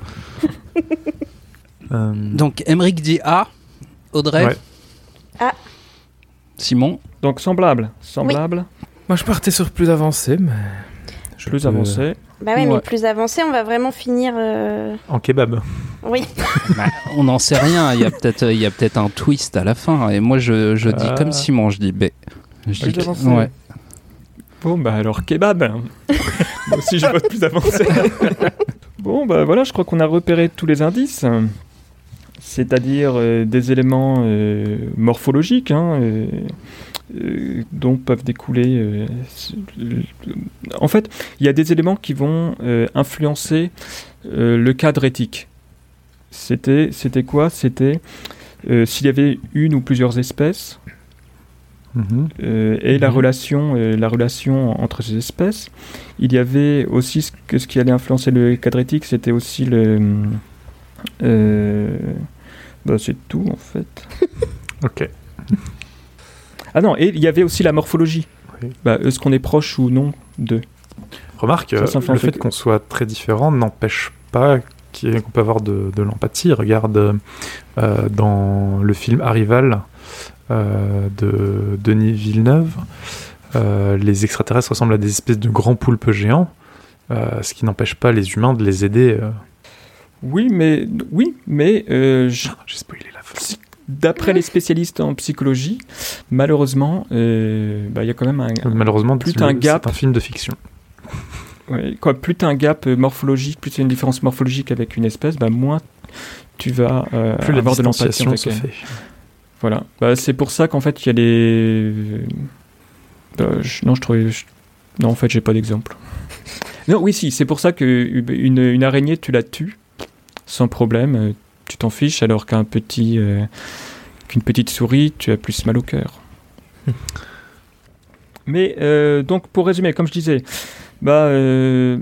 Euh, Donc, Emmerich dit A. Audrey. Ouais. A. Simon. Donc, semblable, semblable, Moi je partais sur plus avancé, mais. je plus peux- avancé. Bah ouais, Ouais. mais plus avancé, on va vraiment finir. euh, En kebab. Oui. Bah, on n'en sait rien. Il y a peut-être, il y a peut-être un twist à la fin. Et moi, je, je dis comme Simon. Je dis B. Je Plus dis- avancé. ouais. Bon, bah alors kebab. Moi aussi, je vote plus avancé. bon, bah voilà, je crois qu'on a repéré tous les indices. C'est-à-dire euh, des éléments euh, morphologiques, hein, euh, dont peuvent découler. euh, euh, en fait, il y a des éléments qui vont influencer le cadre éthique. C'était, c'était quoi? C'était s'il y avait une ou plusieurs espèces, Mhm. euh, et la Mhm. relation euh, la relation entre ces espèces il y avait aussi ce, que ce qui allait influencer le cadre éthique c'était aussi le bah, c'est tout en fait Ok. ah non et il y avait aussi la morphologie Oui. bah, est-ce qu'on est proche ou non de Remarque, Ça, euh, ça fait un le fait qu'on soit très différents n'empêche pas qu'on peut avoir de, de l'empathie. Regarde euh, dans le film Arrival euh, de Denis Villeneuve, euh, les extraterrestres ressemblent à des espèces de grands poulpes géants, ce qui n'empêche pas les humains de les aider. Oui mais oui mais euh, je- J'ai spoilé la fin. d'après les spécialistes en psychologie malheureusement euh, bah, il y a quand même un, Malheureusement, plus un gap- c'est un film de fiction. Ouais, quoi, plus tu as un gap morphologique, plus tu as une différence morphologique avec une espèce, bah, moins tu vas euh, Plus la avoir de l'empathie avec se fait. Voilà. Bah, c'est pour ça qu'en fait, il y a les. Je- Non, je trouvais. je- Non, en fait, j'ai pas d'exemple. Non, oui, si. C'est pour ça que une, une araignée, tu la tues sans problème. euh, Tu t'en fiches, alors qu'un petit. euh, qu'une petite souris, tu as plus mal au cœur. Mais euh, donc, pour résumer, comme je disais, bah, euh,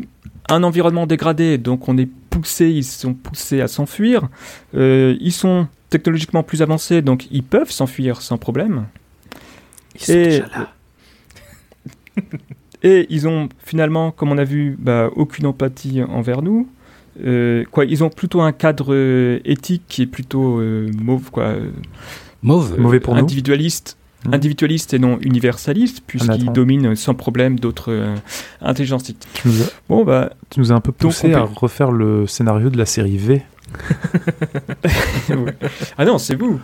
un environnement dégradé, donc on est poussé, ils sont poussés à s'enfuir. Euh, ils sont technologiquement plus avancés, donc ils peuvent s'enfuir sans problème. Ils sont Et- déjà là. Et ils ont finalement, comme on a vu, bah, aucune empathie envers nous. Euh, quoi, ils ont plutôt un cadre euh, éthique qui est plutôt euh, mauve, quoi, euh, Mauve. Mauvais pour nous. individualiste, Mhm. individualiste et non universaliste, puisqu'ils Nathan. dominent sans problème d'autres euh, intelligences. Tu nous, as, Bon, bah, tu nous as un peu poussé à refaire le scénario de la série V. Ouais. Ah non, c'est vous.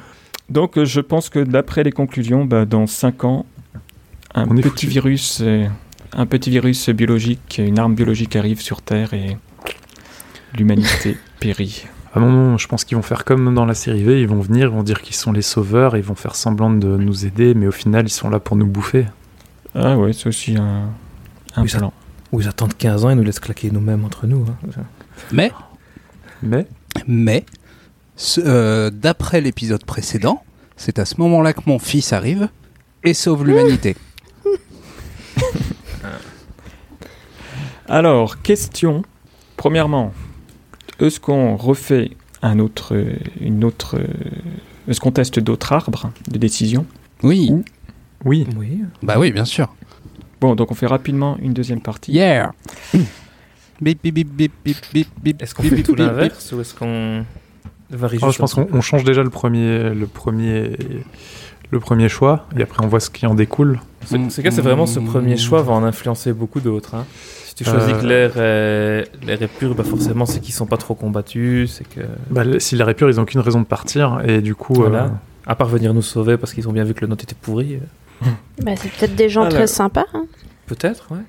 Donc euh, je pense que d'après les conclusions, bah, dans 5 ans, un On petit virus, euh, un petit virus biologique, une arme biologique arrive sur Terre et l'humanité périt. Ah non, non, je pense qu'ils vont faire comme dans la série V, ils vont venir, ils vont dire qu'ils sont les sauveurs, ils vont faire semblant de nous aider, mais au final, ils sont là pour nous bouffer. Ah ouais, c'est aussi un, un Oui, ça- plan. Ou ils attendent 15 ans et nous laissent claquer nous-mêmes entre nous. hein. Mais, Mais, mais, euh, d'après l'épisode précédent, c'est à ce moment-là que mon fils arrive et sauve l'humanité. Alors, question. Premièrement, est-ce qu'on refait un autre, une autre, est-ce qu'on teste d'autres arbres de décision Oui, oui, Oui. bah oui, bien sûr. Bon, donc on fait rapidement une deuxième partie. Yeah Bip, bip, bip, bip, bip, bip, Est-ce qu'on bip, fait tout bip, bip. l'inverse ou est-ce qu'on varie Oh, juste je pense qu'on on change déjà le premier, le premier, le premier choix, et après on voit ce qui en découle. C'est c'est que c'est vraiment ce premier choix va en influencer beaucoup d'autres. hein. Si tu choisis Euh, que l'air est, l'air est pur, bah forcément c'est qu'ils sont pas trop combattus, c'est que Bah, si la répure, ils ont qu'une raison de partir, et du coup, Voilà. euh, à part venir nous sauver parce qu'ils ont bien vu que le note était pourri, euh, Bah, c'est peut-être des gens Alors. très sympas. hein. peut-être, ouais.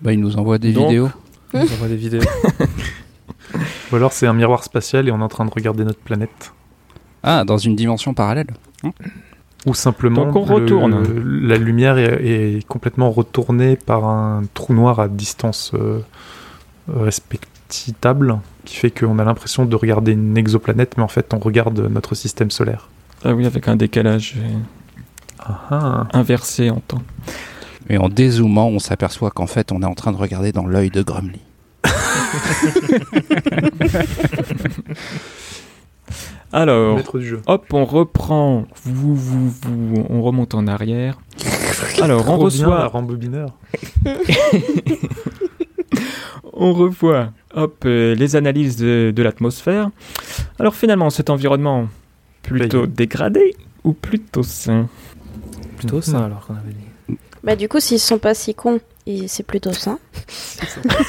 Bah, il nous envoie des Donc, vidéos. Ils nous envoient des vidéos. ou alors c'est un miroir spatial et on est en train de regarder notre planète. Ah, dans une dimension parallèle. Ou simplement, Donc on le- retourne. la lumière est, est complètement retournée par un trou noir à distance euh, respectable, qui fait qu'on a l'impression de regarder une exoplanète, mais en fait on regarde notre système solaire. Ah oui, avec un décalage euh, inversé en temps. Et en dézoomant, on s'aperçoit qu'en fait, on est en train de regarder dans l'œil de Grumly. Alors, Maître du jeu. hop, on reprend. Vous, vous, vous, on remonte en arrière. Alors, on Trop bien, la reçoit, rembobineur. on revoit, hop, euh, les analyses de, de l'atmosphère. Alors, finalement, cet environnement plutôt Payé. dégradé ou plutôt sain? Plutôt ça alors qu'on avait dit. Bah, du coup, s'ils sont pas si cons, c'est plutôt ça.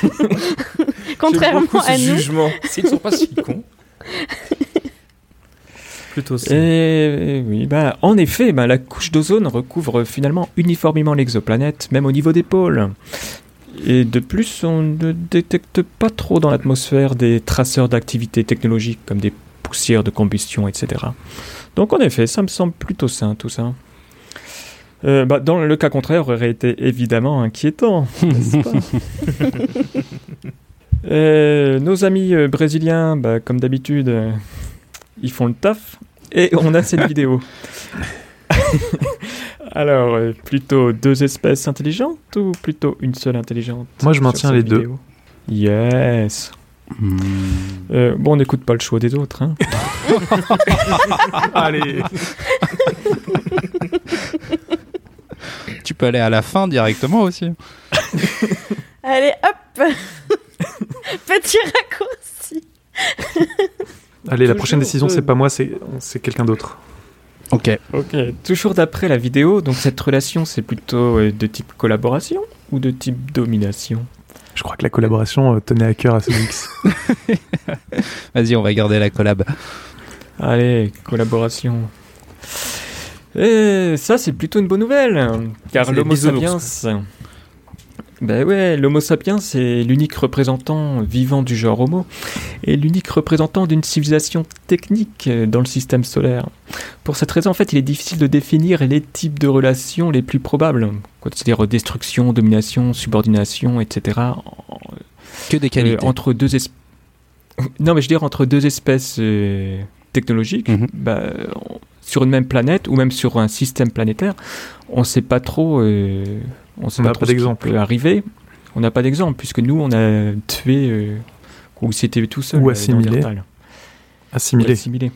Contrairement à nous. jugement. S'ils sont pas si cons. Plutôt ça. Et oui, bah, en effet, bah, la couche d'ozone recouvre finalement uniformément l'exoplanète, même au niveau des pôles. Et de plus, on ne détecte pas trop dans l'atmosphère des traceurs d'activité technologique comme des poussières de combustion, etc. Donc en effet, ça me semble plutôt sain tout ça. Euh, bah, dans le cas contraire, aurait été évidemment inquiétant, n'est-ce pas? Euh, Nos amis euh, brésiliens, bah, comme d'habitude, euh, ils font le taf. Et on a cette vidéo. Alors, euh, plutôt deux espèces intelligentes ou plutôt une seule intelligente Moi, je maintiens les deux. vidéo? Yes. Euh, bon, on n'écoute pas le choix des autres. Hein. Allez Tu peux aller à la fin directement aussi. Allez, hop Petit raccourci. Allez, la prochaine décision, c'est pas moi, c'est quelqu'un d'autre. Ok. Ok, toujours d'après la vidéo, donc cette relation, c'est plutôt euh, de type collaboration ou de type domination? Je crois que la collaboration euh, tenait à cœur à Sodix. Vas-y, on va garder la collab. Allez, collaboration. Et ça, c'est plutôt une bonne nouvelle, car l'Homo sapiens Ben ouais, l'Homo sapiens, c'est l'unique représentant vivant du genre Homo et l'unique représentant d'une civilisation technique euh, dans le système solaire. Pour cette raison, en fait, il est difficile de définir les types de relations les plus probables, c'est-à-dire destruction, domination, subordination, etc. Que des euh, qualités. entre deux espèces. Non, mais je veux dire entre deux espèces euh, technologiques, Mhm. bah, on- sur une même planète ou même sur un système planétaire, on ne sait pas trop. euh, on n'a pas d'exemple. arriver. On n'a pas d'exemple puisque nous, on a tué euh, ou c'était tout seul. Ou euh, assimilé. Assimilé. Assimilé.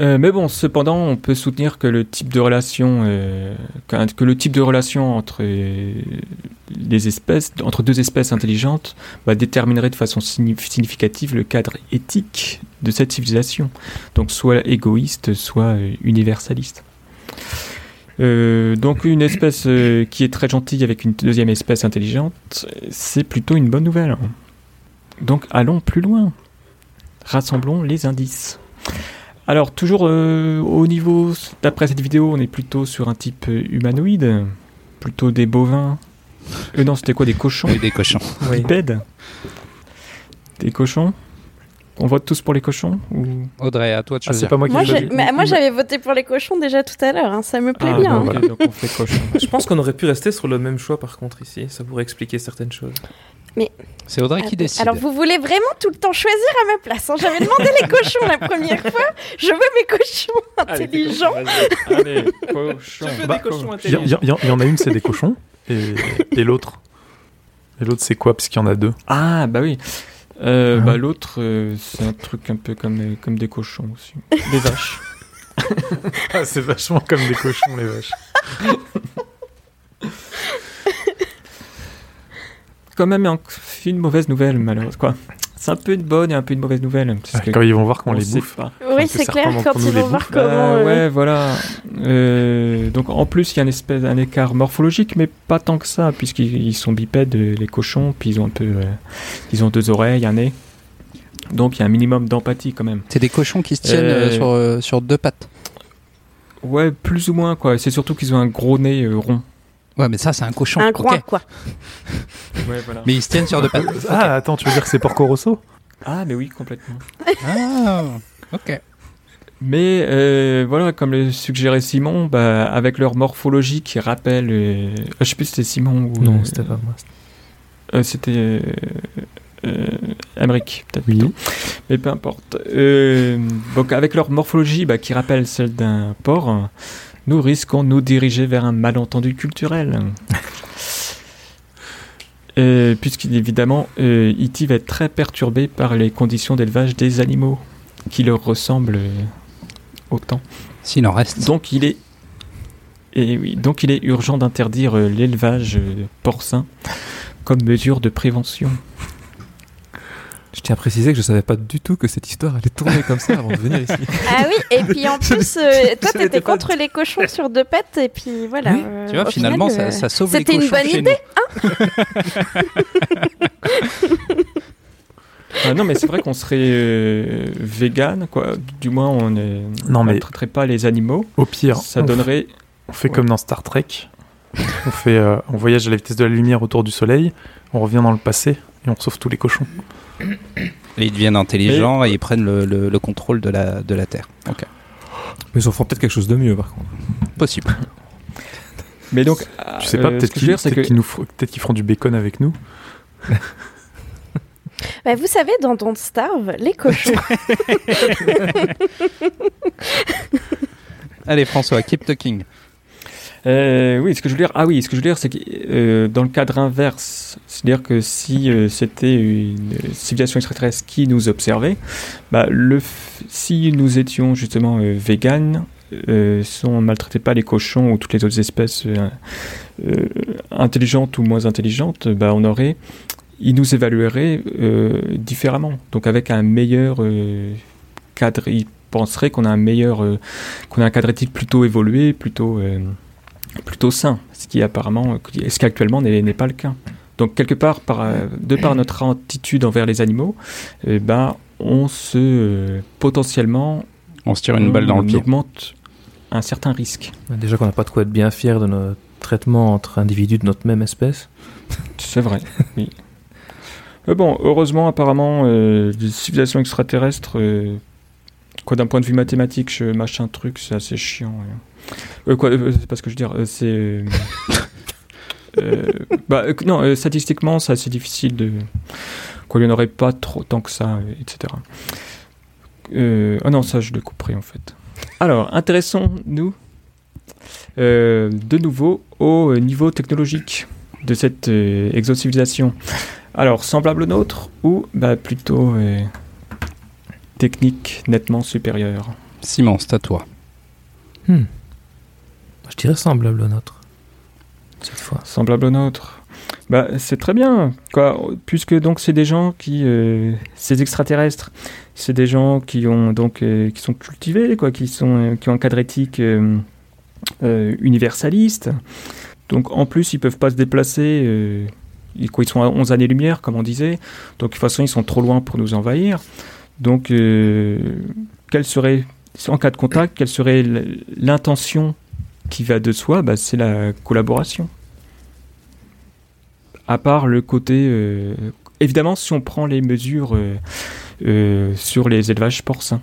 Euh, mais bon, cependant, on peut soutenir que le type de relation, euh, que le type de relation entre les espèces, entre deux espèces intelligentes, bah, déterminerait de façon signif- significative le cadre éthique de cette civilisation. Donc, soit égoïste, soit universaliste. Euh, donc, une espèce euh, qui est très gentille avec une deuxième espèce intelligente, c'est plutôt une bonne nouvelle. Donc, allons plus loin. Rassemblons les indices. Alors, toujours euh, au niveau, d'après cette vidéo, on est plutôt sur un type humanoïde, plutôt des bovins. Euh, non, c'était quoi Des cochons? Oui, des cochons. Bipèdes Des cochons On vote tous pour les cochons ou... Audrey, à toi de Ah, c'est choisir. pas moi qui Moi, mais moi, j'avais voté pour les cochons déjà tout à l'heure, hein, ça me plaît Ah, bien. ok, donc on fait cochon. Je pense qu'on aurait pu rester sur le même choix par contre ici. Ça pourrait expliquer certaines choses. C'est Audrey qui décide. Alors, vous voulez vraiment tout le temps choisir à ma place hein J'avais demandé les cochons la première fois. Je veux mes cochons intelligents. Allez, cochon. Je veux Bah, des cochons Il y, intelligents. y- y- y en a une, c'est des cochons. Et, et l'autre? Et l'autre, c'est quoi? Parce qu'il y en a deux. Ah, bah oui. Euh, bah, L'autre, euh, c'est un truc un peu comme, euh, comme des cochons aussi. Des vaches. Ah, c'est vachement comme des cochons, les vaches. Quand même, un- une mauvaise nouvelle, malheureusement. Quoi. C'est un peu une bonne et un peu une mauvaise nouvelle. parce que Quand ils vont voir qu'on on les bouffe. pas. Oui, c'est clair, quand ils les vont voir comment. Euh, Ouais, voilà. Euh, donc en plus, il y a une espèce, un écart morphologique, mais pas tant que ça, puisqu'ils ils sont bipèdes, euh, les cochons, puis ils ont un peu, euh, ils ont deux oreilles, un nez. Donc il y a un minimum d'empathie quand même. C'est des cochons qui se tiennent sur, euh, sur deux pattes. Ouais, plus ou moins quoi. C'est surtout qu'ils ont un gros nez euh, rond. Ouais, mais ça, c'est un cochon. Un groin, quoi. Ouais, voilà. Mais ils se tiennent sur deux pattes. Ah, attends, tu veux dire que c'est Porco Rosso? Ah, mais oui, complètement. Ah, ok. Mais euh, voilà, comme le suggérait Simon, bah, avec leur morphologie qui rappelle, euh, je sais plus si c'était Simon ou Non, euh, c'était pas moi. Euh, C'était euh, euh, Emmerich, peut-être. Oui. plutôt. Mais peu importe. Euh, donc, avec leur morphologie bah, qui rappelle celle d'un porc, nous risquons de nous diriger vers un malentendu culturel. Euh, Puisqu'évidemment, euh, E.T. va être très perturbé par les conditions d'élevage des animaux qui leur ressemblent euh, autant. S'il en reste. Donc il est et oui, donc il est urgent d'interdire euh, l'élevage euh, porcin comme mesure de prévention. Je tiens à préciser que je savais pas du tout que cette histoire allait tourner comme ça avant de venir ici. Ah oui, et puis en plus, euh, toi, t'étais pas- contre les cochons sur deux pattes, et puis voilà. Oui, euh, Tu vois, finalement, final, ça, euh, ça sauve les C'était cochons une bonne chez idée. Ah non, mais c'est vrai qu'on serait euh, vegan, quoi. Du moins, on ne traiterait pas les animaux. Au pire, Ça on, donnerait. on fait ouais. comme dans Star Trek. on, fait, euh, on voyage à la vitesse de la lumière autour du soleil, on revient dans le passé et on sauve tous les cochons. Et ils deviennent intelligents et ils prennent le, le- le contrôle de la, de la Terre. Mais ils en font peut-être quelque chose de mieux par contre. Possible. Mais donc, Tu sais pas, euh, peut-être je qu'ils peut-être que qu'ils nous feront- peut-être qu'ils feront du bacon avec nous. Bah, vous savez, dans Don't Starve, les cochons. Allez, François, keep talking. Euh, oui, ce que je veux dire, ah oui, ce que je veux dire, c'est que euh, dans le cadre inverse, c'est-à-dire que si euh, c'était une civilisation extraterrestre qui nous observait, bah, le si nous étions justement euh, véganes, euh, si on ne maltraitait pas les cochons ou toutes les autres espèces euh, euh, intelligentes ou moins intelligentes, bah, on aurait, ils nous évalueraient euh, différemment, donc avec un meilleur euh, cadre. Ils penseraient qu'on a un meilleur, euh, qu'on a un cadre éthique plutôt évolué, plutôt euh, plutôt sain, ce qui apparemment, ce qui actuellement n'est n'est pas le cas. Donc quelque part, par, euh, de par notre attitude envers les animaux, eh ben, on se euh, potentiellement On se tire une balle dans le on pied. augmente un certain risque. Déjà qu'on n'a pas de quoi être bien fier de notre traitement entre individus de notre même espèce. C'est vrai, oui. Euh, bon, heureusement, apparemment, euh, les civilisations extraterrestres, euh, quoi, d'un point de vue mathématique, je, machin truc, c'est assez chiant. ouais. Euh, quoi, euh, c'est pas ce que je veux dire, euh, c'est. bah, euh, non, euh, statistiquement, c'est assez difficile de. Quoi, il n'y en aurait pas trop tant que ça, euh, etc. Euh, ah non, ça, je le couperai en fait. Alors, intéressons-nous euh, de nouveau au euh, niveau technologique de cette euh, exocivilisation. Alors, semblable au nôtre ou bah, plutôt euh, technique nettement supérieure? Simon, c'est à toi. Hmm. Je dirais semblable au nôtre. Cette fois. Semblable au nôtre. Bah, c'est très bien, quoi, puisque donc c'est des gens qui, euh, ces extraterrestres, c'est des gens qui ont donc euh, qui sont cultivés, quoi, qui sont euh, qui ont un cadre éthique universaliste. Donc en plus ils peuvent pas se déplacer. ils, quoi, ils sont à 11 années-lumière, comme on disait. Donc de toute façon ils sont trop loin pour nous envahir. Donc quelle serait, en cas de contact, quelle serait l'intention qui va de soi bah, C'est la collaboration à part le côté... euh, évidemment, si on prend les mesures euh, euh, sur les élevages porcins.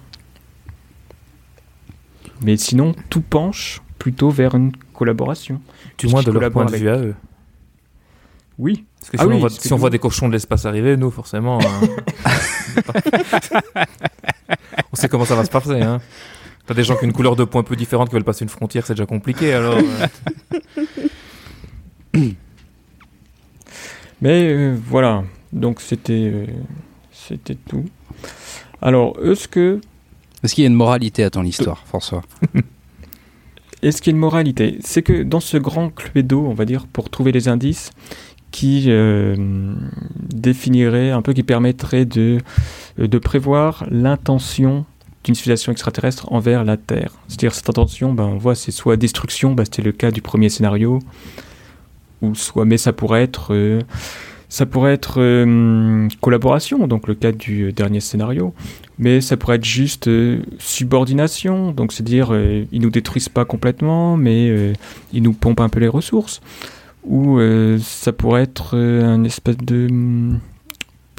Mais sinon, tout penche plutôt vers une collaboration. Du moins de leur point de vue à eux. Oui. Parce que Ah si, on, oui, voit, si on voit des cochons de l'espace arriver, nous, forcément. hein, on sait comment ça va se passer. Hein. T'as des gens qui ont une couleur de peau un peu différente qui veulent passer une frontière, c'est déjà compliqué alors. euh. Mais euh, voilà, donc c'était euh, c'était tout. Alors, est-ce que Est-ce qu'il y a une moralité à ton histoire, François? Est-ce qu'il y a une moralité? C'est que dans ce grand cluedo, on va dire, pour trouver les indices qui euh, définirait un peu, qui permettrait de, de prévoir l'intention d'une civilisation extraterrestre envers la Terre. C'est-à-dire cette intention, ben, on voit, c'est soit destruction, ben, c'était le cas du premier scénario, ou soit, mais ça pourrait être, euh, ça pourrait être euh, collaboration, donc le cas du dernier scénario, mais ça pourrait être juste euh, subordination, donc c'est dire euh, ils nous détruisent pas complètement, mais euh, ils nous pompent un peu les ressources, ou euh, ça pourrait être euh, un espèce de hum,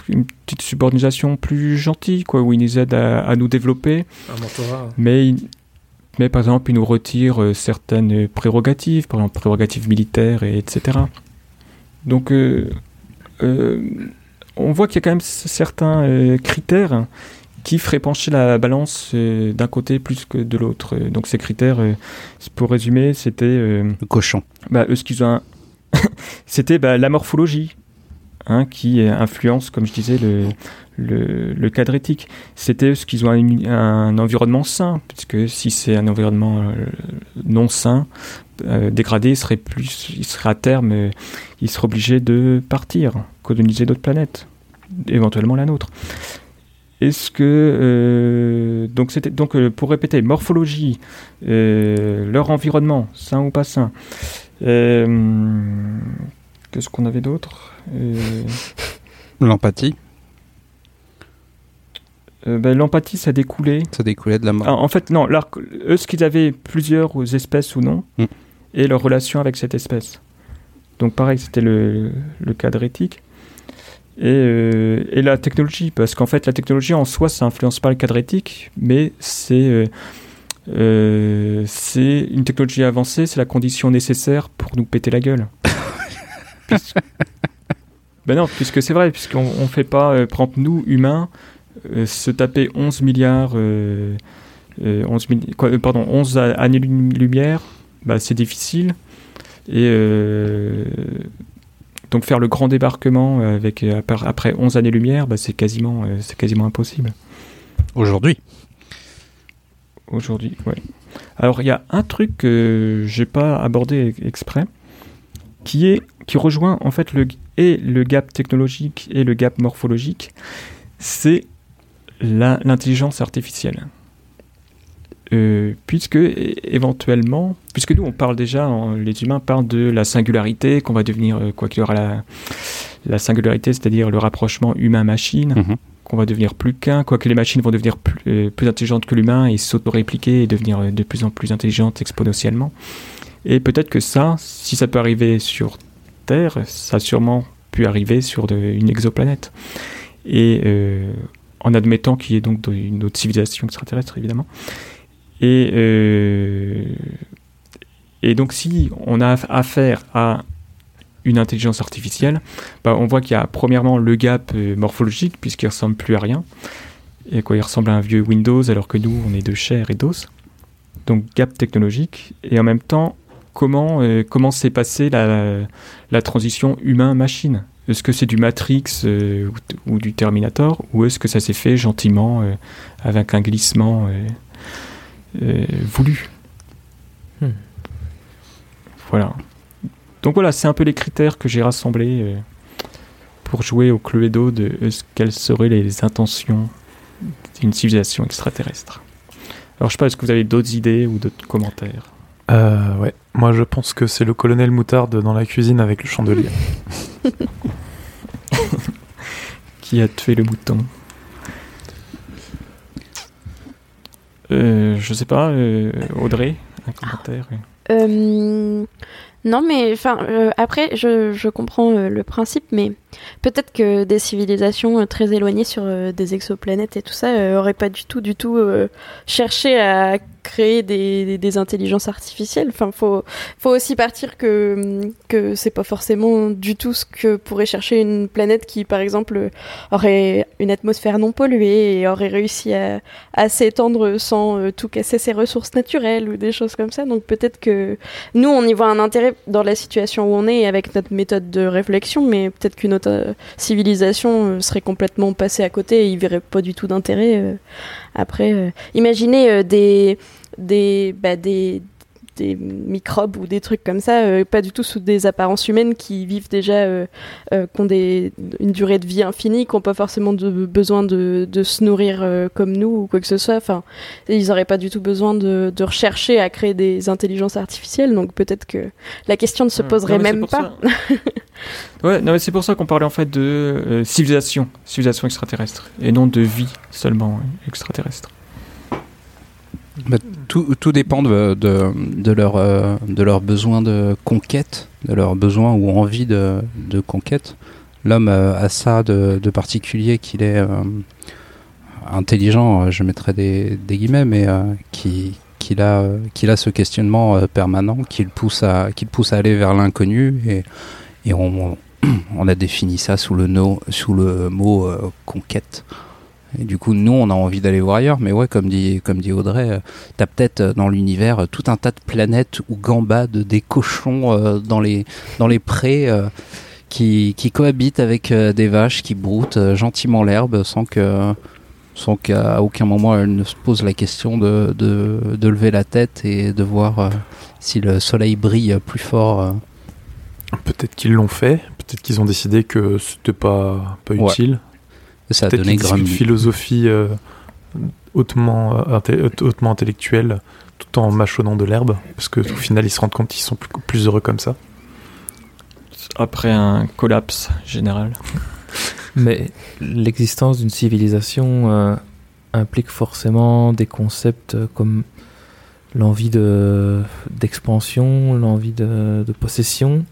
une petite subordination plus gentille, quoi, où ils nous aident à, à nous développer, Un mentorat. mais ils- mais par exemple, ils nous retirent euh, certaines prérogatives, par exemple prérogatives militaires, et etc. Donc, euh, euh, on voit qu'il y a quand même certains euh, critères qui feraient pencher la balance euh, d'un côté plus que de l'autre. Donc, ces critères, euh, pour résumer, c'était euh, Le cochon. bah, eux, ce qu'ils ont c'était bah, la morphologie hein, qui euh, influence, comme je disais, le, le, cadre éthique. C'était ce qu'ils ont un, environnement sain, puisque si c'est un environnement euh, non sain, euh, dégradé, il serait plus, il serait à terme, euh, il serait de partir, coloniser d'autres planètes, éventuellement la nôtre. Est-ce que donc c'était donc pour répéter morphologie, leur environnement sain ou pas sain, Qu'est-ce qu'on avait d'autre L'empathie, euh, ben, L'empathie, ça découlait. ça découlait de la mort. Ah, en fait, non, eux, ce qu'ils avaient plusieurs espèces ou non, Mm. et leur relation avec cette espèce. Donc, pareil, c'était le, le cadre éthique. Et, euh, et la technologie, parce qu'en fait, la technologie en soi, ça influence pas le cadre éthique, mais c'est euh, c'est une technologie avancée, c'est la condition nécessaire pour nous péter la gueule. Puisque- ben non, puisque c'est vrai, puisqu'on on fait pas, euh, exemple, nous, humains, euh, se taper 11 milliards, euh, euh, 11 milli- quoi, euh, pardon, 11 a- années-lumière, bah, c'est difficile. Et euh, donc faire le grand débarquement avec, après- après 11 années-lumière, bah, c'est quasiment, euh, c'est quasiment impossible. Aujourd'hui. Aujourd'hui, ouais. Alors il y a un truc que j'ai pas abordé exprès, qui est qui rejoint en fait le et le gap technologique et le gap morphologique, c'est l'intelligence artificielle. Euh, puisque éventuellement, puisque nous on parle déjà, en- les humains parlent de la singularité, qu'on va devenir euh, quoi qu'il y aura la, la singularité, c'est-à-dire le rapprochement humain-machine Mhm. qu'on va devenir plus qu'un, quoique les machines vont devenir plus, euh, plus intelligentes que l'humain et s'auto-répliquer et devenir de plus en plus intelligentes exponentiellement. Et peut-être que ça, si ça peut arriver sur Ça a sûrement pu arriver sur une exoplanète. Et euh, en admettant qu'il y ait donc une autre civilisation extraterrestre, évidemment. Et, euh, et donc, si on a affaire à une intelligence artificielle, bah, on voit qu'il y a premièrement le gap euh, morphologique, puisqu'il ressemble plus à rien. Et quoi, il ressemble à un vieux Windows, alors que nous, on est de chair et d'os. Donc, gap technologique. Et en même temps, comment euh, comment s'est passée la, la transition humain-machine? Est-ce que c'est du Matrix euh, ou, ou du Terminator Ou est-ce que ça s'est fait gentiment euh, avec un glissement voulu? Hmm. Voilà. Donc voilà, c'est un peu les critères que j'ai rassemblés pour jouer au Cluedo de ce- quelles seraient les intentions d'une civilisation extraterrestre. Alors je sais pas, est-ce que vous avez d'autres idées ou d'autres commentaires? Euh, ouais. Moi, je pense que c'est le colonel Moutarde dans la cuisine avec le chandelier. Qui a tué le mouton euh, Je sais pas, euh, Audrey, un commentaire Euh, non, mais enfin, euh, après, je, je comprends euh, le principe, mais peut-être que des civilisations euh, très éloignées sur euh, des exoplanètes et tout ça euh, auraient pas du tout, du tout euh, cherché à créer des, intelligences artificielles. Enfin, faut, faut aussi partir que que c'est pas forcément du tout ce que pourrait chercher une planète qui, par exemple, aurait une atmosphère non polluée et aurait réussi à, à s'étendre sans euh, tout casser ses ressources naturelles ou des choses comme ça. Donc peut-être que nous, on y voit un intérêt dans la situation où on est avec notre méthode de réflexion, mais peut-être qu'une autre euh, civilisation euh, serait complètement passée à côté et ils verraient pas du tout d'intérêt. Après, euh, imaginez euh, des des bah, des des microbes ou des trucs comme ça, euh, pas du tout sous des apparences humaines qui vivent déjà, euh, euh, qui ont des, une durée de vie infinie, qui n'ont pas forcément de, besoin de, de se nourrir comme nous ou quoi que ce soit. Enfin, ils n'auraient pas du tout besoin de, de rechercher à créer des intelligences artificielles, donc peut-être que la question ne se Ouais. poserait Non, même pas. Ouais, non, mais c'est pour ça qu'on parlait en fait de civilisation, civilisation extraterrestre, et non de vie seulement euh, extraterrestre. Bah, tout, tout dépend de, de, leur, euh, de de conquête, de leur besoin ou envie de, de conquête. L'homme a ça de, particulier qu'il est euh, intelligent, je mettrais des, des guillemets, mais euh, qui, qu'il a, qu'il a ce questionnement euh, permanent qui le pousse à, pousse à aller vers l'inconnu et, et on, on a défini ça sous le, no, sous le mot conquête. Et du coup, nous, on a envie d'aller voir ailleurs. Mais ouais, comme dit, comme dit Audrey, euh, t'as peut-être euh, dans l'univers euh, tout un tas de planètes où gambadent des cochons euh, dans, les, dans les prés qui, qui cohabitent avec des vaches qui broutent gentiment l'herbe sans que sans qu'à aucun moment elles ne se posent la question de, de, de lever la tête et de voir si le soleil brille plus fort. Peut-être qu'ils l'ont fait, peut-être qu'ils ont décidé que c'était pas, pas Ouais. utile. Ça a Peut-être donné Grammy. philosophie euh, hautement, euh, inté- hautement intellectuelle tout en mâchonnant de l'herbe, parce que au final ils se rendent compte qu'ils sont plus, plus heureux comme ça. Après un collapse général. Mais l'existence d'une civilisation euh, implique forcément des concepts euh, comme l'envie de d'expansion, l'envie de, de possession.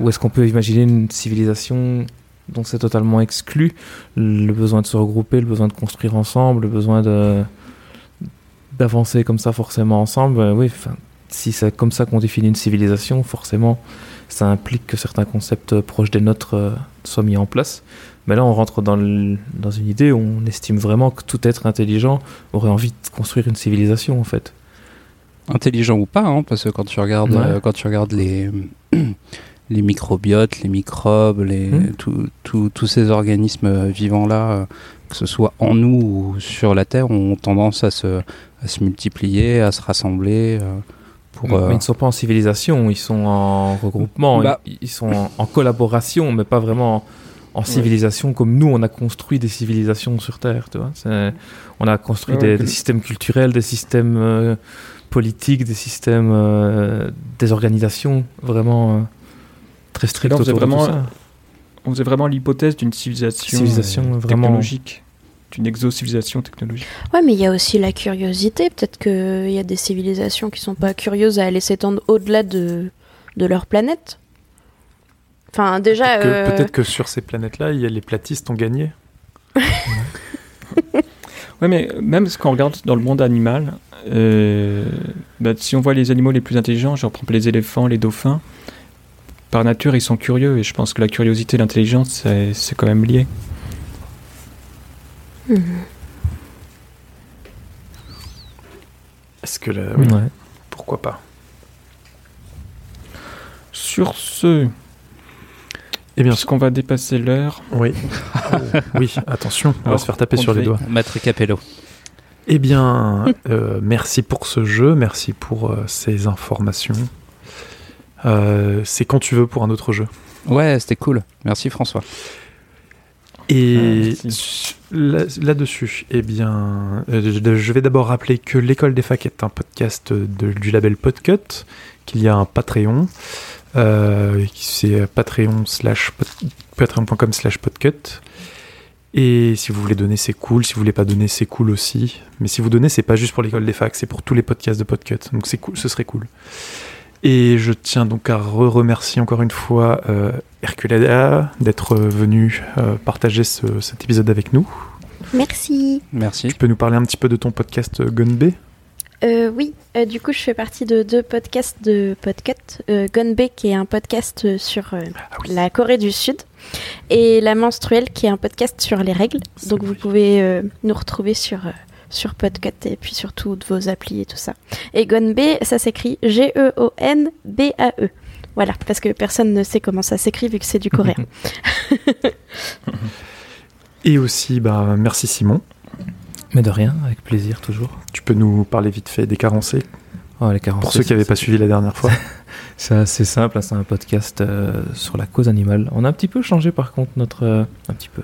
Ou est-ce qu'on peut imaginer une civilisation dont c'est totalement exclu le besoin de se regrouper, le besoin de construire ensemble, le besoin de d'avancer comme ça forcément ensemble Euh, Oui, si c'est comme ça qu'on définit une civilisation, forcément, ça implique que certains concepts euh, proches des nôtres euh, soient mis en place. Mais là, on rentre dans, le- dans une idée où on estime vraiment que tout être intelligent aurait envie de construire une civilisation, en fait. intelligent ou pas, hein, parce que quand tu regardes, Ouais. euh, quand tu regardes les, les microbiotes, les microbes, les, tout- tout- tous ces organismes euh, vivants-là, euh, que ce soit en nous ou sur la Terre, ont tendance à se, à se multiplier, à se rassembler. euh, pour, Mais euh, ils ne sont pas en civilisation, ils sont en regroupement, Bah. ils, ils sont en, en collaboration, mais pas vraiment en civilisation comme nous, on a construit des civilisations sur Terre. Tu vois on a construit Ouais, des, systèmes culturels, des systèmes euh, politiques, des systèmes, euh, des organisations vraiment euh, très strictes Là, on faisait vraiment- ça. On faisait vraiment l'hypothèse d'une civilisation, Civilisation euh, vraiment- technologique, d'une exo-civilisation technologique. Ouais, mais il y a aussi la curiosité. Peut-être qu'il y a des civilisations qui sont pas curieuses à aller s'étendre au-delà de, de leur planète. Enfin, déjà. Que- euh, Peut-être que sur ces planètes-là, il y a les platistes ont gagné. Ouais, mais même ce qu'on regarde dans le monde animal, euh, bah, si on voit les animaux les plus intelligents, genre exemple les éléphants, les dauphins, par nature ils sont curieux et je pense que la curiosité et l'intelligence c'est c'est quand même lié. mhm. Est-ce que là, oui, Ouais. pourquoi pas? Sur ce, Eh bien, parce qu'on va dépasser l'heure, oui, oui, attention, on va se faire taper sur les doigts. Maître Capello. Eh bien, euh, merci pour ce jeu, merci pour euh, ces informations. Euh, c'est quand tu veux pour un autre jeu. Ouais, c'était cool. Merci François. Et là- là-dessus, eh bien, euh, je vais d'abord rappeler que l'école des facs est un podcast de- du label Podcut, qu'il y a un Patreon, euh, qui- c'est Patreon slash patreon.com slash podcut. Et si vous voulez donner, c'est cool. Si vous voulez pas donner, c'est cool aussi. Mais si vous donnez, c'est pas juste pour l'école des facs, c'est pour tous les podcasts de Podcut. Donc c'est cool, ce serait cool. Et je tiens donc à re-remercier encore une fois euh, Herculada d'être venu euh, partager ce- cet épisode avec nous. Merci. Merci. Tu peux nous parler un petit peu de ton podcast euh, Gun B Euh, oui, euh, du coup, je fais partie de deux podcasts de Podcut. Euh, Gonbe, qui est un podcast sur euh, Ah oui. la Corée du Sud, et La Menstruelle, qui est un podcast sur les règles. Donc, vrai. vous pouvez euh, nous retrouver sur, euh, sur Podcut et puis sur toutes vos applis et tout ça. Et Gonbe, ça s'écrit G-E-O-N-B-A-E. Voilà, parce que personne ne sait comment ça s'écrit vu que c'est du coréen. Et aussi, bah, merci Simon. Mais de rien, avec plaisir toujours. Tu peux nous parler vite fait des carencés? Oh, les carences, pour ceux qui n'avaient pas suivi la dernière fois. C'est assez simple, c'est un podcast euh, sur la cause animale. On a un petit peu changé par contre notre... euh, un petit peu.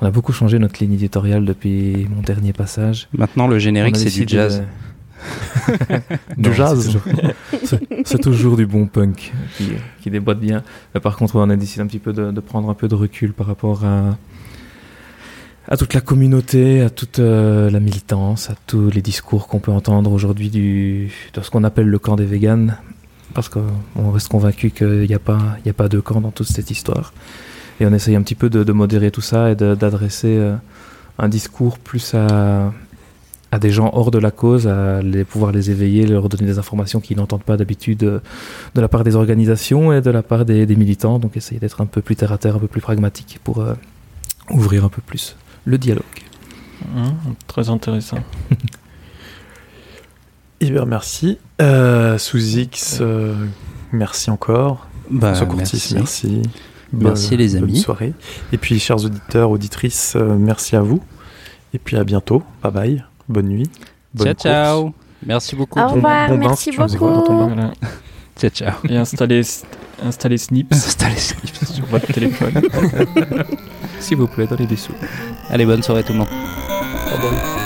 On a beaucoup changé notre ligne éditoriale depuis mon dernier passage. Maintenant, le générique, c'est du jazz. de- Du Non, jazz. c'est toujours- C'est c'est toujours du bon punk qui, qui déboîte bien. Mais par contre, on a décidé un petit peu de, de prendre un peu de recul par rapport à, à toute la communauté, à toute euh, la militance, à tous les discours qu'on peut entendre aujourd'hui de ce qu'on appelle le camp des véganes. Parce qu'on reste convaincu qu'il n'y a, pas- il y a pas de camp dans toute cette histoire. Et on essaye un petit peu de, modérer tout ça et d'adresser euh, un discours plus à, des gens hors de la cause, à pouvoir les éveiller, leur donner des informations qu'ils n'entendent pas d'habitude euh, de la part des organisations et de la part des, militants. Donc essayer d'être un peu plus terre à terre, un peu plus pragmatique pour ouvrir un peu plus le dialogue. Hein, très intéressant. Eh bien, merci. Euh, sous X, euh, merci encore. Bah, François Courtis, merci. merci. Merci, les Bonne amis. soirée. Et puis, chers auditeurs, auditrices, euh, merci à vous. Et puis, à bientôt. Bye bye. Bonne nuit. Bonne Ciao, course. ciao. Merci beaucoup. Au revoir, bon bain, merci ton beaucoup. bain. Voilà. Ciao, ciao. Et installer, installer Snips Installez Snips. sur votre téléphone. S'il vous plaît, donnez des sous. Allez, bonne soirée tout le monde. Bye bye.